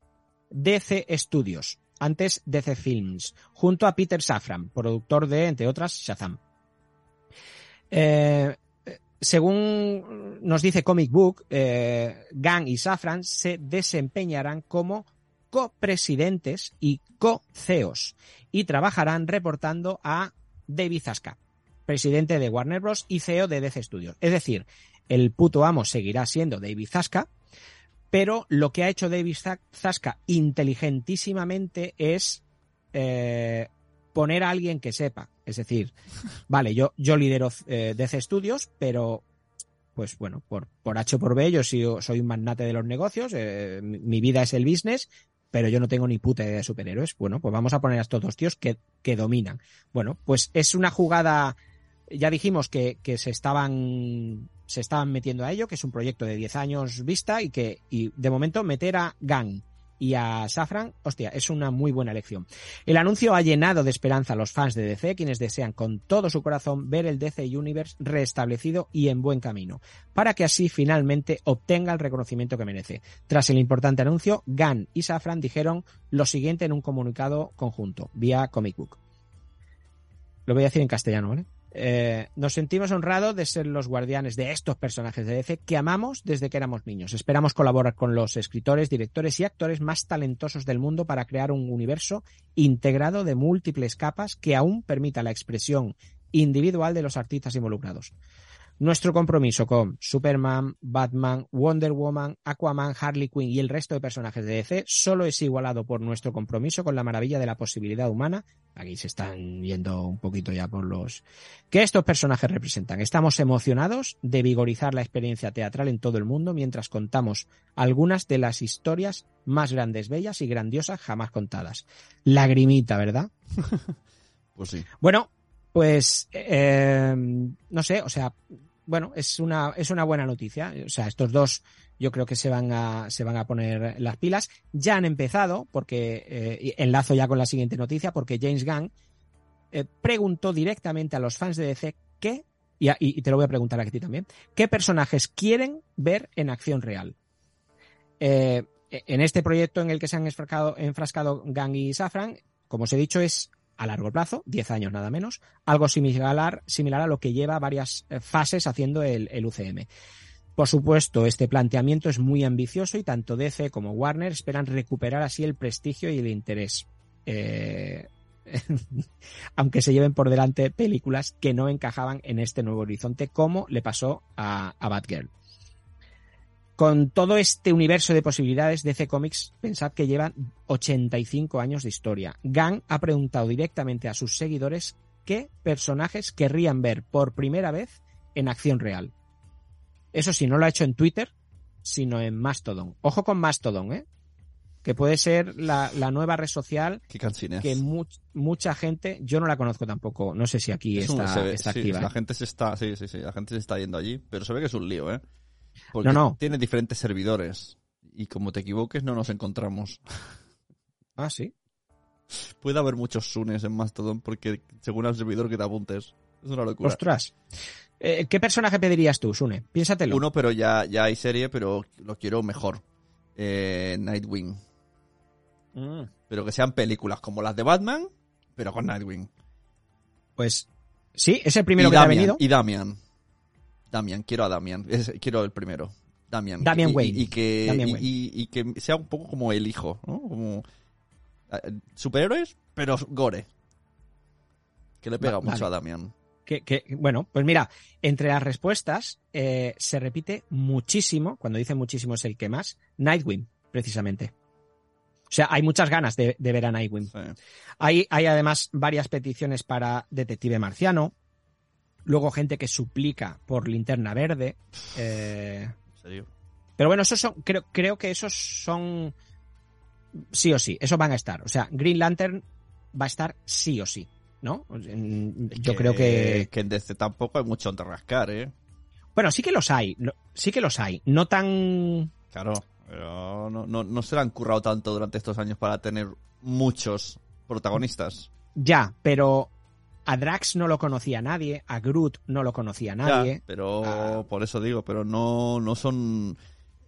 DC Studios, antes DC Films, junto a Peter Safran, productor de, entre otras, Shazam. Eh, según nos dice Comic Book, eh, Gunn y Safran se desempeñarán como copresidentes y co-CEOs y trabajarán reportando a David Zaska, presidente de Warner Bros. y CEO de DC Studios. Es decir, el puto amo seguirá siendo David Zaska, pero lo que ha hecho David Za- Zaska inteligentísimamente es eh, poner a alguien que sepa. Es decir, vale, yo, yo lidero eh, DC Studios, pero pues bueno, por, por H o por B, yo soy un magnate de los negocios, eh, mi, mi vida es el business, pero yo no tengo ni puta idea de superhéroes. Bueno, pues vamos a poner a estos dos tíos que, que dominan. Bueno, pues es una jugada, ya dijimos que, que se estaban se estaban metiendo a ello, que es un proyecto de 10 años vista y que y de momento meter a Gang y a Safran, hostia, es una muy buena elección. El anuncio ha llenado de esperanza a los fans de DC, quienes desean con todo su corazón ver el DC Universe restablecido y en buen camino, para que así finalmente obtenga el reconocimiento que merece. Tras el importante anuncio, Gunn y Safran dijeron lo siguiente en un comunicado conjunto, vía Comic Book. Lo voy a decir en castellano, ¿vale? Eh, nos sentimos honrados de ser los guardianes de estos personajes de DC que amamos desde que éramos niños. Esperamos colaborar con los escritores, directores y actores más talentosos del mundo para crear un universo integrado de múltiples capas que aún permita la expresión individual de los artistas involucrados. Nuestro compromiso con Superman, Batman, Wonder Woman, Aquaman, Harley Quinn y el resto de personajes de DC solo es igualado por nuestro compromiso con la maravilla de la posibilidad humana. Aquí se están yendo un poquito ya por los que estos personajes representan. Estamos emocionados de vigorizar la experiencia teatral en todo el mundo mientras contamos algunas de las historias más grandes, bellas y grandiosas jamás contadas. Lagrimita, ¿verdad? Pues sí. Bueno, pues eh, no sé, o sea, bueno, es una, es una buena noticia. O sea, estos dos yo creo que se van a, se van a poner las pilas. Ya han empezado, porque eh, enlazo ya con la siguiente noticia, porque James Gunn eh, preguntó directamente a los fans de DC qué, y, te lo voy a preguntar a ti también, qué personajes quieren ver en acción real. Eh, en este proyecto en el que se han enfrascado, enfrascado Gunn y Safran, como os he dicho, es a largo plazo, 10 años nada menos, algo similar, a lo que lleva varias eh, fases haciendo el, el UCM. Por supuesto, este planteamiento es muy ambicioso y tanto DC como Warner esperan recuperar así el prestigio y el interés. Eh, aunque se lleven por delante películas que no encajaban en este nuevo horizonte, como le pasó a, a Batgirl. Con todo este universo de posibilidades, DC Comics, pensad que llevan 85 años de historia. Gunn ha preguntado directamente a sus seguidores qué personajes querrían ver por primera vez en acción real. Eso sí, no lo ha hecho en Twitter, sino en Mastodon. Ojo con Mastodon, ¿eh? Que puede ser la, la nueva red social Qué que mu- mucha gente, yo no la conozco tampoco, no sé si aquí Es está, se ve- está sí, activa. la gente se está, sí, sí, sí, la gente se está yendo allí, pero se ve que es un lío, ¿eh? Porque No, no. tiene diferentes servidores y como te equivoques no nos encontramos. Ah, sí. Puede haber muchos Sunes en Mastodon porque según el servidor que te apuntes. Es una locura. Ostras. Eh, ¿Qué personaje pedirías tú, Sune? Piénsatelo. Uno, pero ya, ya hay serie, pero lo quiero mejor. Eh, Nightwing. Mm, Pero que sean películas como las de Batman, pero con Nightwing. Pues sí, es el primero y que ha venido. Y Damian. Damian, quiero a Damian. Es- quiero el primero. Damian. Damian y, Wayne. Y, y que, Damian y, Wayne. y- que sea un poco como el hijo, ¿no? Como eh, superhéroes, pero gore. Que le pega Va- mucho vale. a Damian. Que, que- bueno, pues mira, entre las respuestas eh, se repite muchísimo, cuando dice muchísimo es el que más, Nightwing, precisamente. O sea, hay muchas ganas de, de ver a Nightwing. Sí. Hay, hay además varias peticiones para Detective Marciano. Luego gente que suplica por Linterna Verde. eh, En serio. pero bueno, esos son, creo, creo que esos son sí o sí, esos van a estar. O sea, Green Lantern va a estar sí o sí, ¿no? Yo creo que... Que en DC tampoco hay mucho donde rascar, ¿eh? Bueno, sí que los hay, lo- sí que los hay. No tan... Claro. Pero no, no, no se le han currado tanto durante estos años para tener muchos protagonistas. Ya, pero a Drax no lo conocía nadie, a Groot no lo conocía nadie. Ya, pero por eso digo, pero no, no son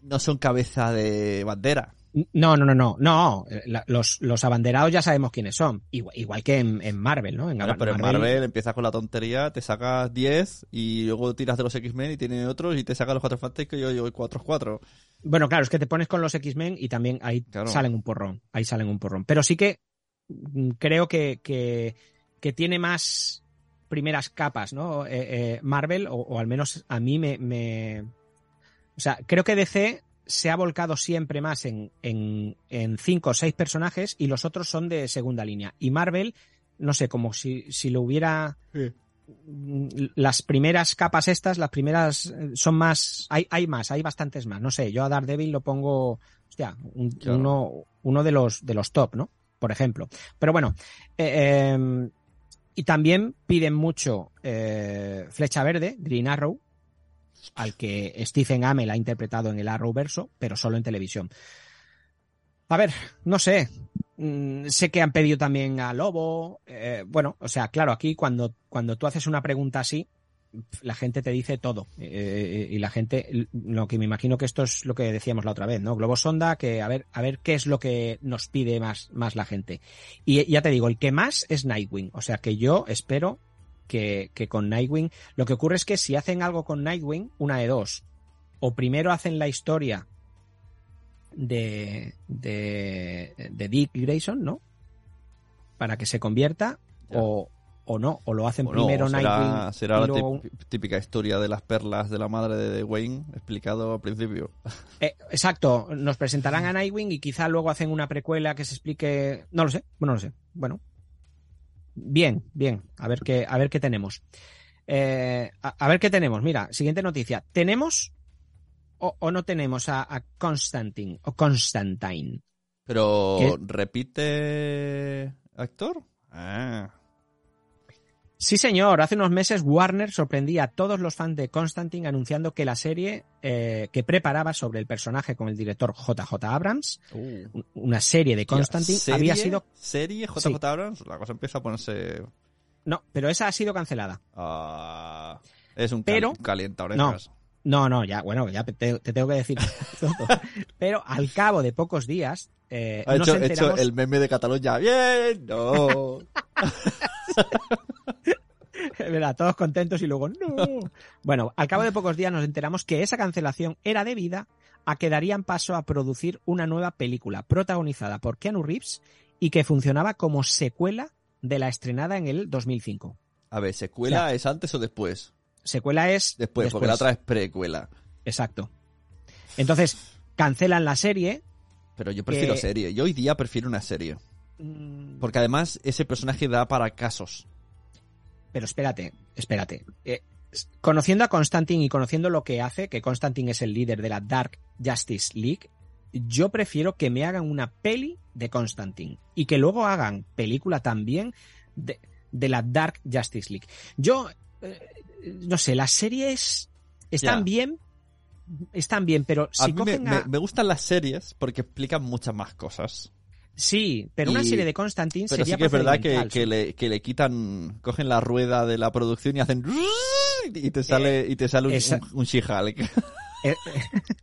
no son cabeza de bandera. No, no, no, no, no. eh, Los, los abanderados ya sabemos quiénes son. Igual, igual que en, en Marvel, ¿no? En pero en Marvel empiezas con la tontería, te sacas 10 y luego tiras de los X-Men y tiene otros y te sacas los cuatro fantásticos y yo, yo 4-4. Bueno, claro, es que te pones con los X-Men y también ahí Claro. salen un porrón. Ahí salen un porrón. Pero sí que mm, creo que, que, que tiene más primeras capas, ¿no? Eh, eh, Marvel, o, o al menos a mí me, me. O sea, creo que DC se ha volcado siempre más en, en, en cinco o seis personajes y los otros son de segunda línea. Y Marvel, no sé, como si, si lo hubiera. mm, Las primeras capas estas, las primeras eh, son más, hay, hay más, hay bastantes más. No sé, yo a Daredevil lo pongo, hostia, un- Claro. uno, uno de los de los top, ¿no? Por ejemplo. Pero bueno, eh, eh, y también piden mucho eh, Flecha Verde, Green Arrow, al que Stephen Amell ha interpretado en el Arrowverso, pero solo en televisión. A ver, no sé. Mm, sé que han pedido también a Lobo. eh, bueno, o sea, claro, aquí cuando, cuando tú haces una pregunta así, la gente te dice todo. eh, y la gente, lo que me imagino que esto es lo que decíamos la otra vez, ¿no? Globo Sonda, que a ver, a ver qué es lo que nos pide más, más la gente. Y ya te digo, el que más es Nightwing. O sea que yo espero que, que con Nightwing. Lo que ocurre es que si hacen algo con Nightwing, una de dos. O primero hacen la historia de, de, de Dick Grayson, ¿no? Para que se convierta, Ya. o, o no, o lo hacen O no, primero será, Nightwing. será la luego- típica historia de las perlas de la madre de Wayne explicado al principio. Eh, exacto, nos presentarán a Nightwing y quizá luego hacen una precuela que se explique. No lo sé, bueno, no lo sé. Bueno. Bien, bien. A ver qué, a ver qué tenemos. Eh, a, a ver qué tenemos. Mira, siguiente noticia. ¿Tenemos o, o no tenemos a, a Constantine o Constantine? Pero ¿Qué? repite actor. Ah, Sí, señor. Hace unos meses Warner sorprendía a todos los fans de Constantine anunciando que la serie eh, que preparaba sobre el personaje con el director JJ Abrams, Uh. una serie de Constantine, ¿Serie? había sido... ¿Serie JJ Sí. Abrams? La cosa empieza a ponerse... No, pero esa ha sido cancelada. ah, es un Pero- cali- calienta No, orejas. no, no, ya, bueno, ya te, te tengo que decir todo. Pero al cabo de pocos días, eh, Ha nos hecho, hecho enteramos... el meme de Cataluña. ¡Bien! ¡No! ¿Verdad? Todos contentos y luego no. Bueno, al cabo de pocos días nos enteramos que esa cancelación era debida a que darían paso a producir una nueva película protagonizada por Keanu Reeves y que funcionaba como secuela de la estrenada en el 2005. A ver, ¿secuela O sea, es antes o después? Secuela es Después, porque la otra es precuela. Exacto. Entonces, cancelan la serie. Pero yo prefiero Que- serie. Yo hoy día prefiero una serie. Mm, Porque además ese personaje da para casos. Pero espérate, espérate. Eh, conociendo a Constantine y conociendo lo que hace, que Constantine es el líder de la Dark Justice League, yo prefiero que me hagan una peli de Constantine y que luego hagan película también de, de la Dark Justice League. Yo, eh, no sé, las series están bien, están bien, pero a si mí me, cogen a... me- me gustan las series porque explican muchas más cosas. Sí, pero una serie de Constantine Pero sería sí que es verdad que, que le, que le quitan, cogen la rueda de la producción y hacen y te sale, y te sale un, esa- un, un She-Hulk. Eh,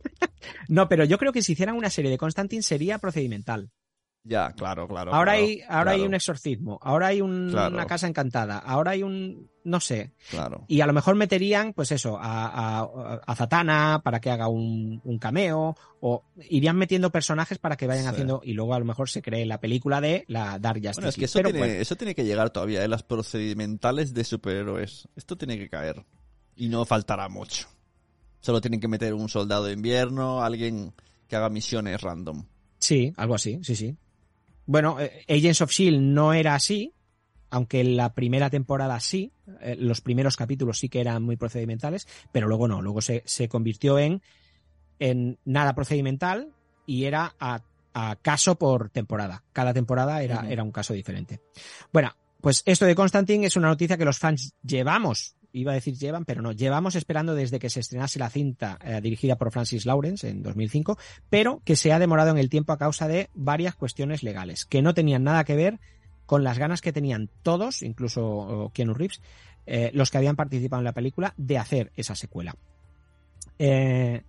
no, pero yo creo que si hicieran una serie de Constantine sería procedimental. Ya, claro, claro. ahora claro, hay, ahora hay un exorcismo, ahora hay un- Claro. una casa encantada, ahora hay un, no sé, Claro. y a lo mejor meterían, pues eso, a, a, a Zatanna para que haga un, un cameo, o irían metiendo personajes para que vayan Sí. haciendo, y luego a lo mejor se cree la película de la Dark Justice. Bueno, es que eso, Pero tiene, bueno, eso tiene que llegar todavía, ¿eh? las procedimentales de superhéroes. Esto tiene que caer. Y no faltará mucho. Solo tienen que meter un soldado de invierno, alguien que haga misiones random. sí, algo así, sí, sí. Bueno, eh, Agents of Shield no era así, aunque la primera temporada sí, eh, los primeros capítulos sí que eran muy procedimentales, pero luego no, luego se, se convirtió en, en nada procedimental y era a, a caso por temporada. Cada temporada era, era un caso diferente. Bueno, pues esto de Constantine es una noticia que los fans llevamos, iba a decir llevan, pero no, llevamos esperando desde que se estrenase la cinta eh, dirigida por Francis Lawrence en 2005, pero que se ha demorado en el tiempo a causa de varias cuestiones legales, que no tenían nada que ver con las ganas que tenían todos, incluso Keanu Reeves, eh, los que habían participado en la película, de hacer esa secuela. Eh,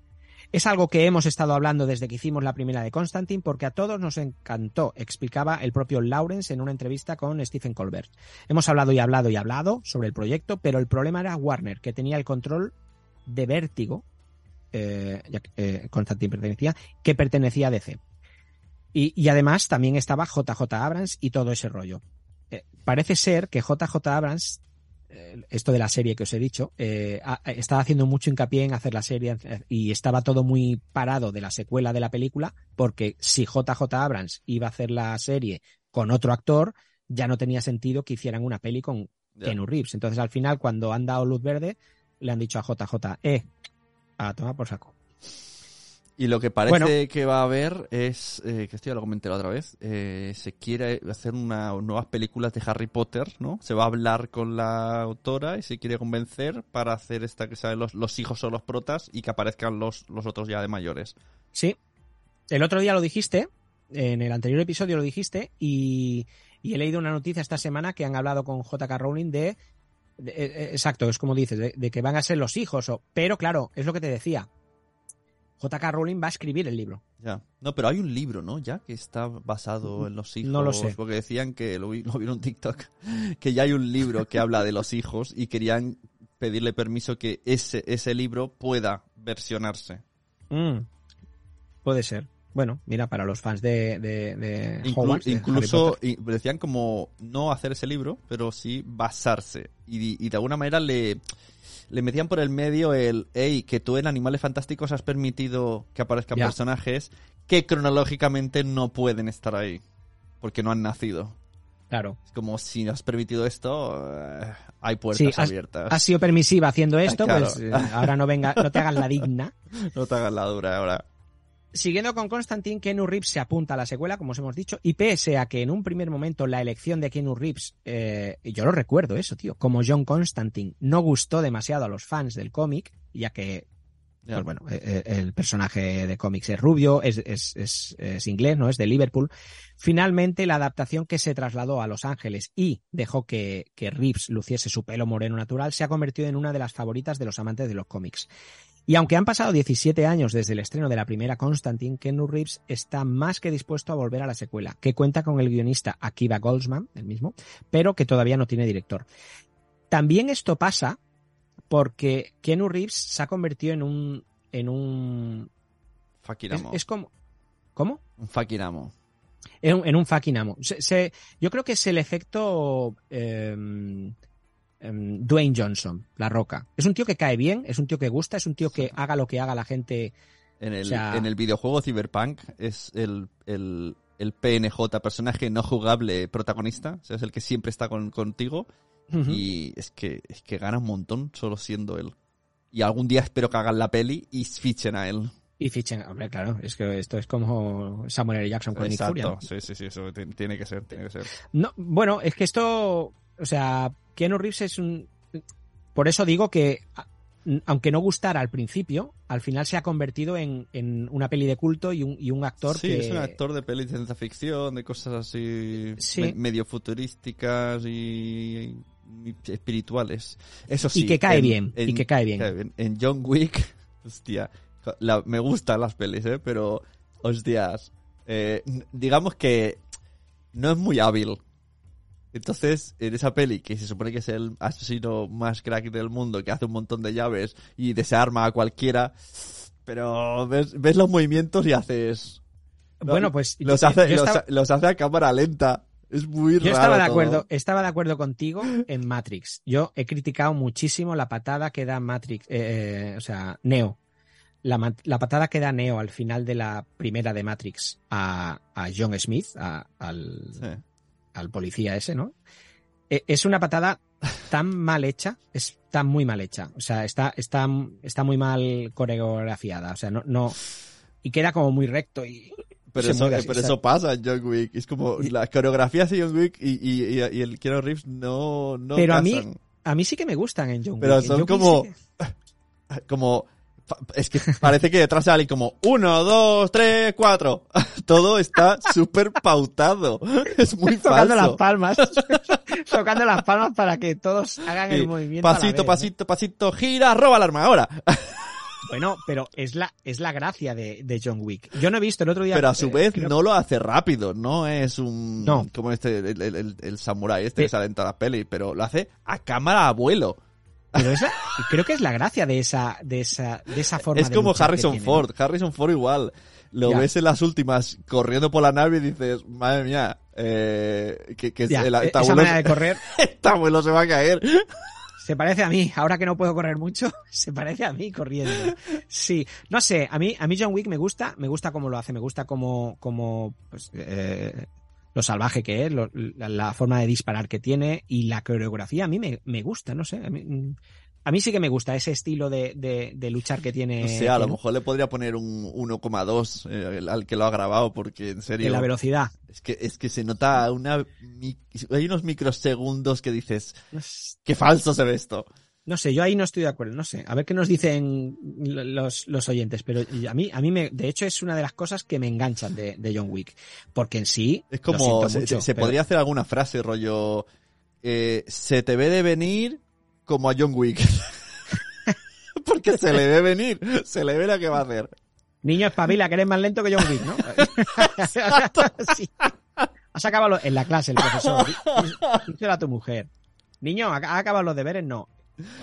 es algo que hemos estado hablando desde que hicimos la primera de Constantine, porque a todos nos encantó, explicaba el propio Lawrence en una entrevista con Stephen Colbert. Hemos hablado y hablado y hablado sobre el proyecto, pero el problema era Warner, que tenía el control de vértigo, eh, eh, Constantine pertenecía, que pertenecía a DC. Y, además también estaba JJ Abrams y todo ese rollo. Eh, parece ser que JJ Abrams, esto de la serie que os he dicho, eh, estaba haciendo mucho hincapié en hacer la serie y estaba todo muy parado de la secuela de la película, porque si JJ Abrams iba a hacer la serie con otro actor, ya no tenía sentido que hicieran una peli con Ya. Keanu Reeves. Entonces al final, cuando han dado luz verde, le han dicho a JJ, eh, a tomar por saco. Y lo que parece Bueno. que va a haber es, eh, que esto ya lo comenté la otra vez, eh, se quiere hacer una, nuevas películas de Harry Potter, ¿no? Se va a hablar con la autora y se quiere convencer para hacer esta que saben los, los hijos son los protas y que aparezcan los, los otros ya de mayores. Sí. El otro día lo dijiste, en el anterior episodio lo dijiste, y, y he leído una noticia esta semana que han hablado con JK Rowling de, de- eh, exacto, es como dices, de, de que van a ser los hijos, o, pero claro, es lo que te decía. JK Rowling va a escribir el libro. Ya. No, pero hay un libro, ¿no? Ya que está basado en los hijos. No lo sé. Porque decían que, lo vi, lo vi en TikTok, que ya hay un libro que habla de los hijos y querían pedirle permiso que ese, ese libro pueda versionarse. Mm, puede ser. Bueno, mira, para los fans de, de, de Inclu- Hogwarts, incluso decían como no hacer ese libro, pero sí basarse. Y, y de alguna manera le, le metían por el medio el, hey, que tú en Animales Fantásticos has permitido que aparezcan personajes que cronológicamente no pueden estar ahí, porque no han nacido. Claro. Es como si has permitido esto, eh, hay Sí, puertas has, abiertas. has sido permisiva haciendo esto, Claro. pues eh, ahora no venga, no te hagas la digna. No te hagas la dura ahora. Siguiendo con Constantine, Keanu Reeves se apunta a la secuela, como os hemos dicho, y pese a que en un primer momento la elección de Keanu Reeves, eh, yo lo recuerdo eso, tío, como John Constantine, no gustó demasiado a los fans del cómic, ya que Pues bueno, eh, eh, el personaje de cómics es rubio, es, es, es, inglés, ¿no? Es de Liverpool. Finalmente, la adaptación que se trasladó a Los Ángeles y dejó que, que Reeves luciese su pelo moreno natural se ha convertido en una de las favoritas de los amantes de los cómics. Y aunque han pasado 17 años desde el estreno de la primera Constantine, Keanu Reeves está más que dispuesto a volver a la secuela, que cuenta con el guionista Akiva Goldsman, el mismo, pero que todavía no tiene director. También esto pasa porque Keanu Reeves se ha convertido en un... En un Fakiramo. es como... ¿Cómo? Un Fakiramo. En un, en un fucking amo. Se- se- yo creo que es el efecto em, em, Dwayne Johnson, La Roca. Es un tío que cae bien, es un tío que gusta, es un tío que haga lo que haga la gente. En el, O sea- en el videojuego Cyberpunk es el, el, el PNJ, personaje no jugable protagonista. O sea, es el que siempre está con- contigo. Ujú. Y es que, es que gana un montón solo siendo él. Y algún día espero que hagan la peli y fichen a él. Y fichen, hombre, claro, es que esto es como Samuel L. Jackson con Nick Fury, ¿no? Sí, sí, sí, eso ti- tiene que ser, tiene que ser. No, bueno, es que esto, o sea, Keanu Reeves es un... Por eso digo que, aunque no gustara al principio, al final se ha convertido en, en una peli de culto y un, y un actor Sí, que... es un actor de pelis de ciencia ficción, de cosas así Sí. me- medio futurísticas y espirituales. Eso sí. Y que cae en- bien, y en- que cae bien. En John Wick, hostia, la- me gustan las pelis, ¿eh? Pero, hostias, eh, digamos que no es muy hábil. Entonces, en esa peli, que se supone que es el asesino más crack del mundo, que hace un montón de llaves y desarma a cualquiera, pero ves, ves los movimientos y haces... No, Bueno, pues los hace, yo los, estaba- los hace a cámara lenta. Es muy raro. Yo estaba de todo. acuerdo, estaba de acuerdo contigo en Matrix. Yo he criticado muchísimo la patada que da Matrix, eh, eh, o sea, Neo. La, la patada que da Neo al final de la primera de Matrix a, a John Smith, a- al, Sí. al policía ese, ¿no? E- Es una patada tan mal hecha, está muy mal hecha. O sea, está, está, está muy mal coreografiada. O sea, no, no. Y queda como muy recto y. Pero, eso, eh, pero eso pasa en John Wick. Es como la coreografía de John Wick y, y, y, y el Keanu Reeves no, no Pero a mí, a mí sí que me gustan en John Pero Wick. En son como- que- Como... Es que parece que detrás sale como uno, dos, tres, cuatro. Todo está súper pautado. Es muy tocando las palmas. tocando las palmas para que todos hagan el movimiento. a la pasito, pasito, pasito, gira, roba el arma ahora. Bueno, pero es la, es la gracia de, de John Wick. Yo no he visto el otro día. Pero a su eh, vez creo- no lo hace rápido, no es un... No. Como este, el, el, el, samurái este que sale en todas las pelis, pero lo hace a cámara abuelo. pero es la- creo que es la gracia de esa, de esa, de esa forma Es de como Harrison tiene, Ford. Harrison Ford igual. Lo Ya. ves en las últimas corriendo por la nave y dices, madre mía, eh, que, que Ya, el, e- este esa abuelo manera de correr este abuelo se va a caer. Se parece a mí. Ahora que no puedo correr mucho, se parece a mí corriendo. Sí, no sé. A mí, a mí John Wick me gusta, me gusta cómo lo hace, me gusta cómo, cómo pues, eh, lo salvaje que es, lo- la, forma de disparar que tiene y la coreografía a mí me, me gusta, no sé. A mí, mm, a mí sí que me gusta ese estilo de, de, de luchar que tiene. No sé, a lo mejor le podría poner un 1,2 eh, al que lo ha grabado, porque en serio... la velocidad. Es que, es que se nota una... Hay unos microsegundos que dices, qué falso se ve esto. No sé, yo ahí no estoy de acuerdo, no sé. A ver qué nos dicen los, los oyentes, pero a mí, a mí me, de hecho es una de las cosas que me enganchan de, de John Wick. Porque en sí, Es como, se, mucho, se- se pero- podría hacer alguna frase, rollo, eh, se te ve de venir como a John Wick. Porque se le ve venir, se le ve lo que va a hacer. Niño espabila, que eres más lento que John Wick, ¿no? Sí. Has acabado lo- en la clase, el profesor. Dí- Díselo a tu mujer. Niño, ¿ha ha acabado los deberes? No.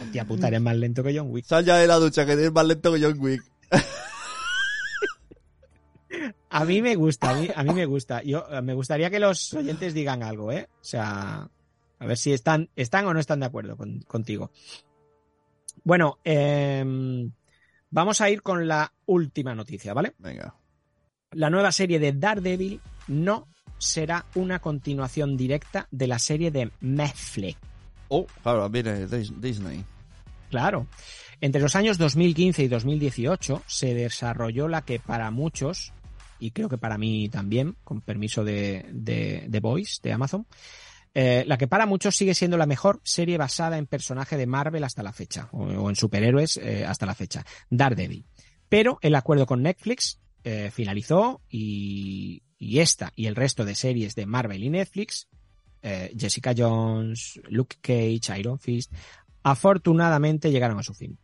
Hostia puta, eres más lento que John Wick. Sal ya de la ducha, que eres más lento que John Wick. A mí me gusta, a mí, a mí me gusta. Yo eh, me gustaría que los oyentes digan algo, ¿eh? O sea, a ver si están, están o no están de acuerdo con- contigo. Bueno, em, vamos a ir con la última noticia, ¿vale? Venga. La nueva serie de Daredevil no será una continuación directa de la serie de Netflix. Oh, claro, viene Dis- Disney. Claro. Entre los años 2015 y 2018 se desarrolló la que para muchos, y creo que para mí también, con permiso de, de, de Voice, de Amazon, eh, la que para muchos sigue siendo la mejor serie basada en personaje de Marvel hasta la fecha, o, en superhéroes eh, hasta la fecha, Daredevil. Pero el acuerdo con Netflix eh, finalizó y, esta y el resto de series de Marvel y Netflix, Jessica Jones, Luke Cage, Iron Fist, afortunadamente llegaron a su fin.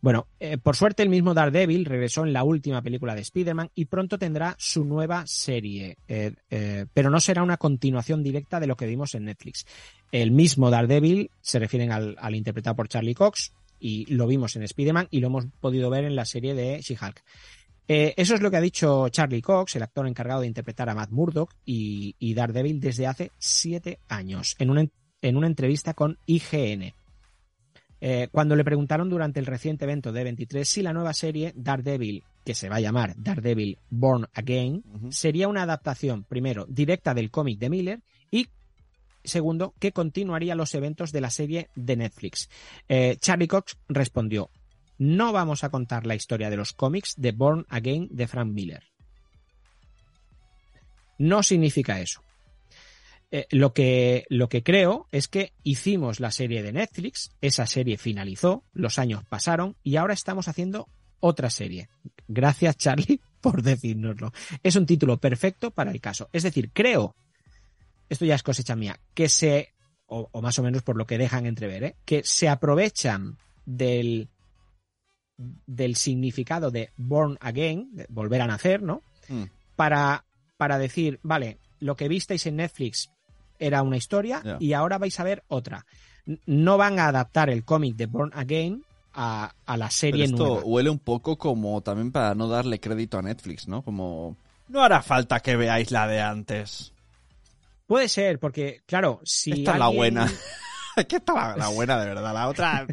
Bueno, eh, por suerte el mismo Daredevil regresó en la última película de Spider-Man y pronto tendrá su nueva serie, eh, eh, pero no será una continuación directa de lo que vimos en Netflix. El mismo Daredevil se refieren al, al interpretado por Charlie Cox y lo vimos en Spider-Man y lo hemos podido ver en la serie de She-Hulk. Eh, eso es lo que ha dicho Charlie Cox, el actor encargado de interpretar a Matt Murdock y, Daredevil desde hace siete años, en en una entrevista con IGN. Eh, cuando le preguntaron durante el reciente evento de 23 si la nueva serie Daredevil, que se va a llamar Daredevil Born Again, sería una adaptación, primero, directa del cómic de Miller y segundo, que continuaría los eventos de la serie de Netflix. Eh, Charlie Cox respondió, no vamos a contar la historia de los cómics de Born Again de Frank Miller. No significa eso. Eh, lo, que, lo que creo es que hicimos la serie de Netflix, esa serie finalizó, los años pasaron y ahora estamos haciendo otra serie. Gracias Charlie por decírnoslo. Es un título perfecto para el caso. Es decir, creo, esto ya es cosecha mía, que se, o, o más o menos por lo que dejan entrever, ¿eh? que se aprovechan del, del significado de born again, de volver a nacer, ¿no? Mm. Para, para decir, vale, lo que visteis en Netflix era una historia y ahora vais a ver otra. No van a adaptar el cómic de Born Again a, a la Pero serie esto nueva. huele un poco como también para no darle crédito a Netflix, ¿no? Como... No hará falta que veáis la de antes. Puede ser, porque, claro, si. Esta es la alguien- ¿Qué está la, la buena de verdad? La otra...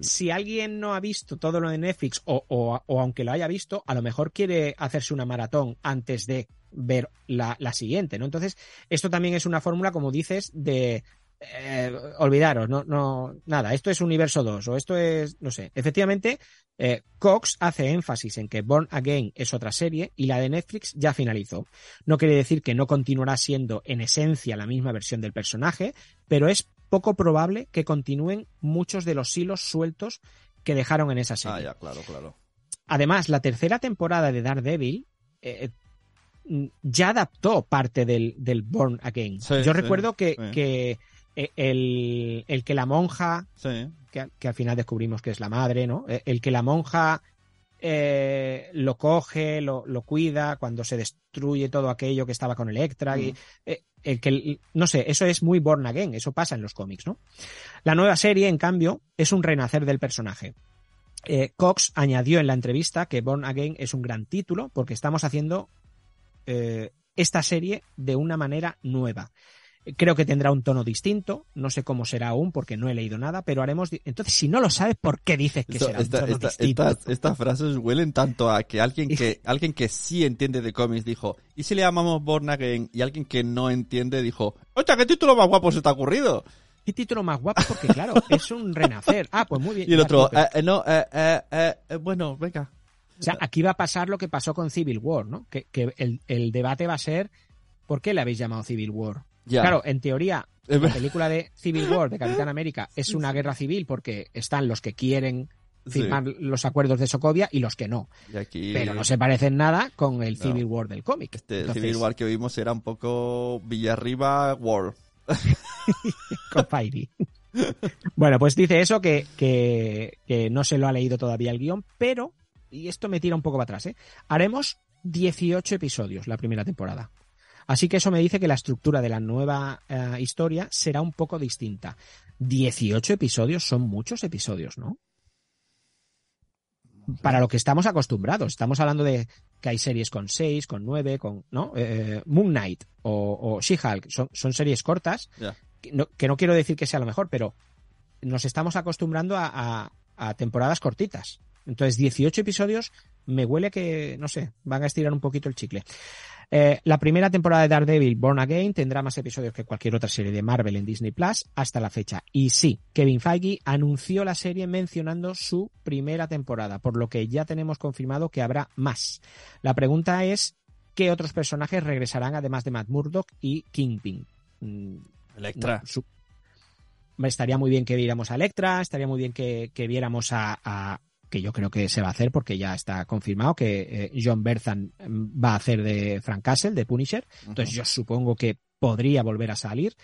Si alguien no ha visto todo lo de Netflix, o, o- o aunque lo haya visto, a lo mejor quiere hacerse una maratón antes de ver la, la siguiente, ¿no? Entonces, esto también es una fórmula, como dices, de eh, olvidaros, no, no, nada, esto es Universo 2 o esto es, no sé. Efectivamente, eh, Cox hace énfasis en que Born Again es otra serie y la de Netflix ya finalizó. No quiere decir que no continuará siendo en esencia la misma versión del personaje, pero es poco probable que continúen muchos de los hilos sueltos que dejaron en esa Ah, serie. ya, claro, claro. Además, la tercera temporada de Daredevil eh, mm, ya adaptó parte del, del Born Again. Sí, Yo sí, recuerdo que, sí. que eh, el, el que la monja, que, que al final descubrimos que es la madre, ¿no? Eh, El que la monja eh, lo coge, lo, lo cuida cuando se destruye todo aquello que estaba con Electra. y, eh, el que, no sé, eso es muy Born Again, eso pasa en los cómics, ¿no? La nueva serie, en cambio, es un renacer del personaje. Eh, Cox añadió en la entrevista que Born Again es un gran título porque estamos haciendo eh, esta serie de una manera nueva. Creo que tendrá un tono distinto, no sé cómo será aún porque no he leído nada, pero haremos... Entonces, si no lo sabes, ¿por qué dices que Esto- será un esta- tono esta- distinto? estas, estas frases huelen tanto a que alguien que alguien que sí entiende de cómics dijo, ¿y si le llamamos Born Again? Y alguien que no entiende dijo, ¡Ocha, qué título más guapo se te ha ocurrido! ¿Qué título más guapo? Porque claro, es un renacer. Ah, pues muy bien. Y el otro, "Eh, eh, no, eh, eh, eh, bueno, venga. O sea, aquí va a pasar lo que pasó con Civil War, ¿no? Que, que el, el debate va a ser ¿por qué le habéis llamado Civil War? Ya. Claro, en teoría, la película de Civil War de Capitán América es una guerra civil porque están los que quieren Sí. firmar los acuerdos de Sokovia y los que no. Aquí, Pero no se parecen nada con el No. Civil War del cómic. este Entonces, Civil War que vimos era un poco Villarriba War. con Fairy. bueno, pues dice eso que, que, que no se lo ha leído todavía el guion, pero, y esto me tira un poco para atrás, ¿eh? haremos 18 episodios la primera temporada. Así que eso me dice que la estructura de la nueva eh, historia será un poco distinta. 18 episodios son muchos episodios, ¿no? Para lo que estamos acostumbrados. Estamos hablando de que hay series con 6, con 9, con, ¿no? Eh, Moon Knight o, o She-Hulk. Son, son series cortas que no, que no quiero decir que sea lo mejor, pero nos estamos acostumbrando a, a- a temporadas cortitas. Entonces, 18 episodios me huele que, no sé, van a estirar un poquito el chicle. Eh, la primera temporada de Daredevil, Born Again, tendrá más episodios que cualquier otra serie de Marvel en Disney Plus hasta la fecha. Y sí, Kevin Feige anunció la serie mencionando su primera temporada, por lo que ya tenemos confirmado que habrá más. La pregunta es, ¿qué otros personajes regresarán además de Matt Murdock y Kingpin? Mm, Electra. no, su- Hombre, Estaría muy bien que viéramos a Electra, estaría muy bien que, que viéramos a, a- que yo creo que se va a hacer porque ya está confirmado que eh, John Berthan mm, va a hacer de Frank Castle, de Punisher. Entonces yo supongo que podría volver a salir.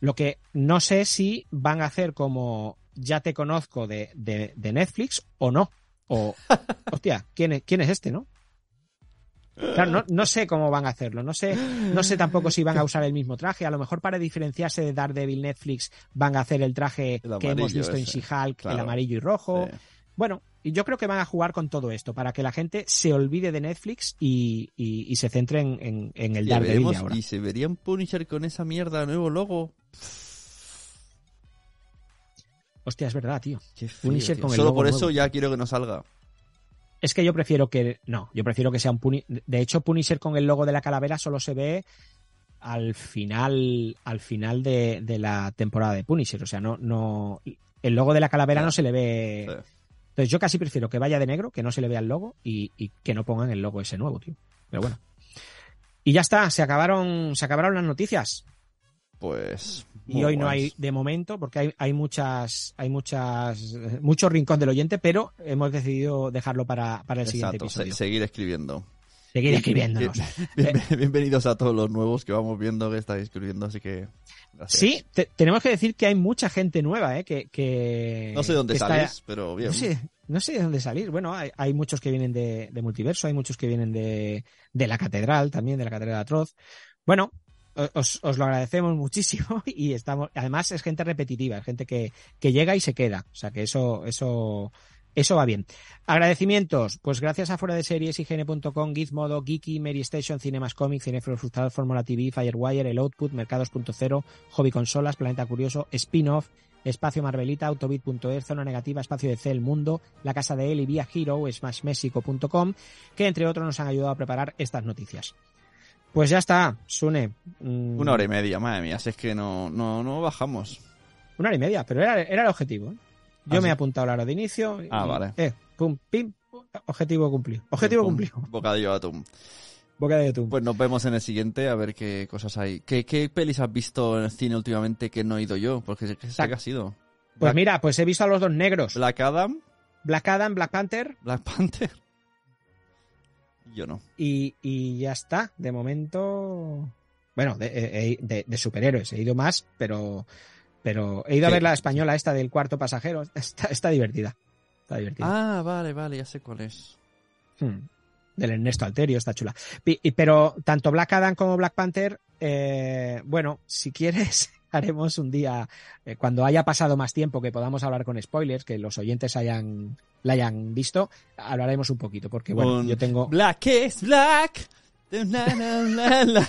Lo que no sé si van a hacer como ya te conozco de, de- de Netflix o no. O, hostia, ¿quién es, quién es este, no? Claro, no, no sé cómo van a hacerlo. No sé, no sé tampoco si van a usar el mismo traje. A lo mejor para diferenciarse de Daredevil Netflix van a hacer el traje El que hemos visto en She-Hulk, el amarillo y rojo. Sí. Bueno, y yo creo que van a jugar con todo esto para que la gente se olvide de Netflix y, y- y se centre en, en- en el Daredevil de ahora. y se vería un Punisher con esa mierda nuevo logo. Hostia, es verdad, tío. Punisher tío. con el Solo logo por eso nuevo. ya quiero que no salga. Es que yo prefiero que. No, yo prefiero que sea un Punisher. De hecho, Punisher con el logo de la calavera solo se ve al final. Al final de, de la temporada de Punisher. O sea, no, no. El logo de la calavera no se le ve. Sí. Entonces yo casi prefiero que vaya de negro, que no se le vea el logo, y, y que no pongan el logo ese nuevo, tío. Pero bueno. Y ya está, se acabaron, se acabaron las noticias. Pues. Y hoy no hay de momento, porque hay, hay muchas, hay muchas, eh, mucho rincón del oyente, pero hemos decidido dejarlo para, para el siguiente Exacto, se- episodio. seguir escribiendo. Seguir Bien- escribiéndonos. bien- bien- bienvenidos a todos los nuevos que vamos viendo que estáis escribiendo, así que. gracias. Sí, te- tenemos que decir que hay mucha gente nueva, ¿eh? Que, que No sé dónde que está- salís, pero bien. No sé, no sé de dónde salir. Bueno, hay, hay muchos que vienen de, de multiverso, hay muchos que vienen de, de la catedral también, de la catedral de Atroz. Bueno, os lo agradecemos muchísimo y estamos, además es gente repetitiva, es gente que, que llega y se queda. O sea que eso, eso, eso va bien. Agradecimientos, pues gracias a fuera de series, IGN.com, Gizmodo, Geeky, Mary Station, Cinemas Comics, Cinefro Frustrado, Fórmula TV, Firewire, El Output, Mercados.0, Hobby Consolas, Planeta Curioso, Spin-Off, Espacio Marvelita, Autobit.es, Zona Negativa, Espacio de C, El Mundo, La Casa de Eli, Vía Hero, SmashMexico.com, que entre otros nos han ayudado a preparar estas noticias. Pues ya está, Sune. Mm, Una hora y media, madre mía, si es que no, no, no bajamos. Una hora y media, pero era, era el objetivo. ¿eh? Yo Ah, me he apuntado la hora de inicio. y- Ah, vale. Eh, pum, pim, objetivo cumplido. Objetivo Pum, cumplido. Bocadillo de atún. Boca de YouTube. Pues nos vemos en el siguiente a ver qué cosas hay. ¿Qué, qué pelis has visto en el cine últimamente que no he ido yo? Porque sé que sé que ha sido. Pues Black- mira, pues he visto a los dos negros. Black Adam, Black Adam, Black Panther Black Panther. Yo no. y, y ya está. De momento. Bueno, de, eh, de- de superhéroes. He ido más, pero. Pero he ido a ver la española esta del cuarto pasajero. Está, está divertida. Está divertida. Ah, vale, vale, ya sé cuál es. Hmm. Del Ernesto Alterio, está chula. Pero tanto Black Adam como Black Panther, eh, bueno, si quieres, haremos un día, eh, cuando haya pasado más tiempo, que podamos hablar con spoilers, que los oyentes hayan, la hayan visto, hablaremos un poquito, porque bueno, yo tengo... Black is Black.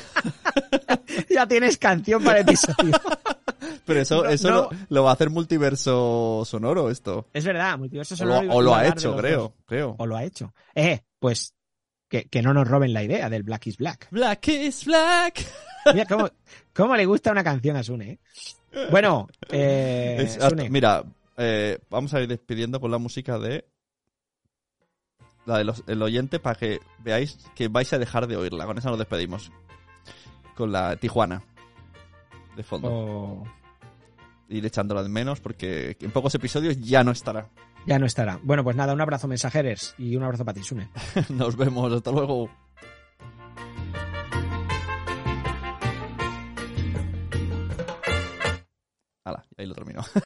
Ya tienes canción para episodio. Pero eso, No, eso no. Lo, lo va a hacer multiverso sonoro esto. es verdad, Multiverso O Sonoro lo, o lo ha de hecho, creo, dos. creo. O lo ha hecho. Eh, pues que, que no nos roben la idea del Black is Black. Black is Black. Mira cómo, cómo le gusta una canción a Sune, ¿eh? Bueno, eh, Es hasta- Sune, mira, eh, vamos a ir despidiendo con la música de la del el oyente para que veáis que vais a dejar de oírla. Con esa nos despedimos. Con la Tijuana de fondo. o- Ir echándola de menos porque en pocos episodios ya no estará. ya no estará. Bueno, pues nada, un abrazo mensajeros y un abrazo para ti, Sune. Nos vemos, hasta luego. Hala, ahí lo termino.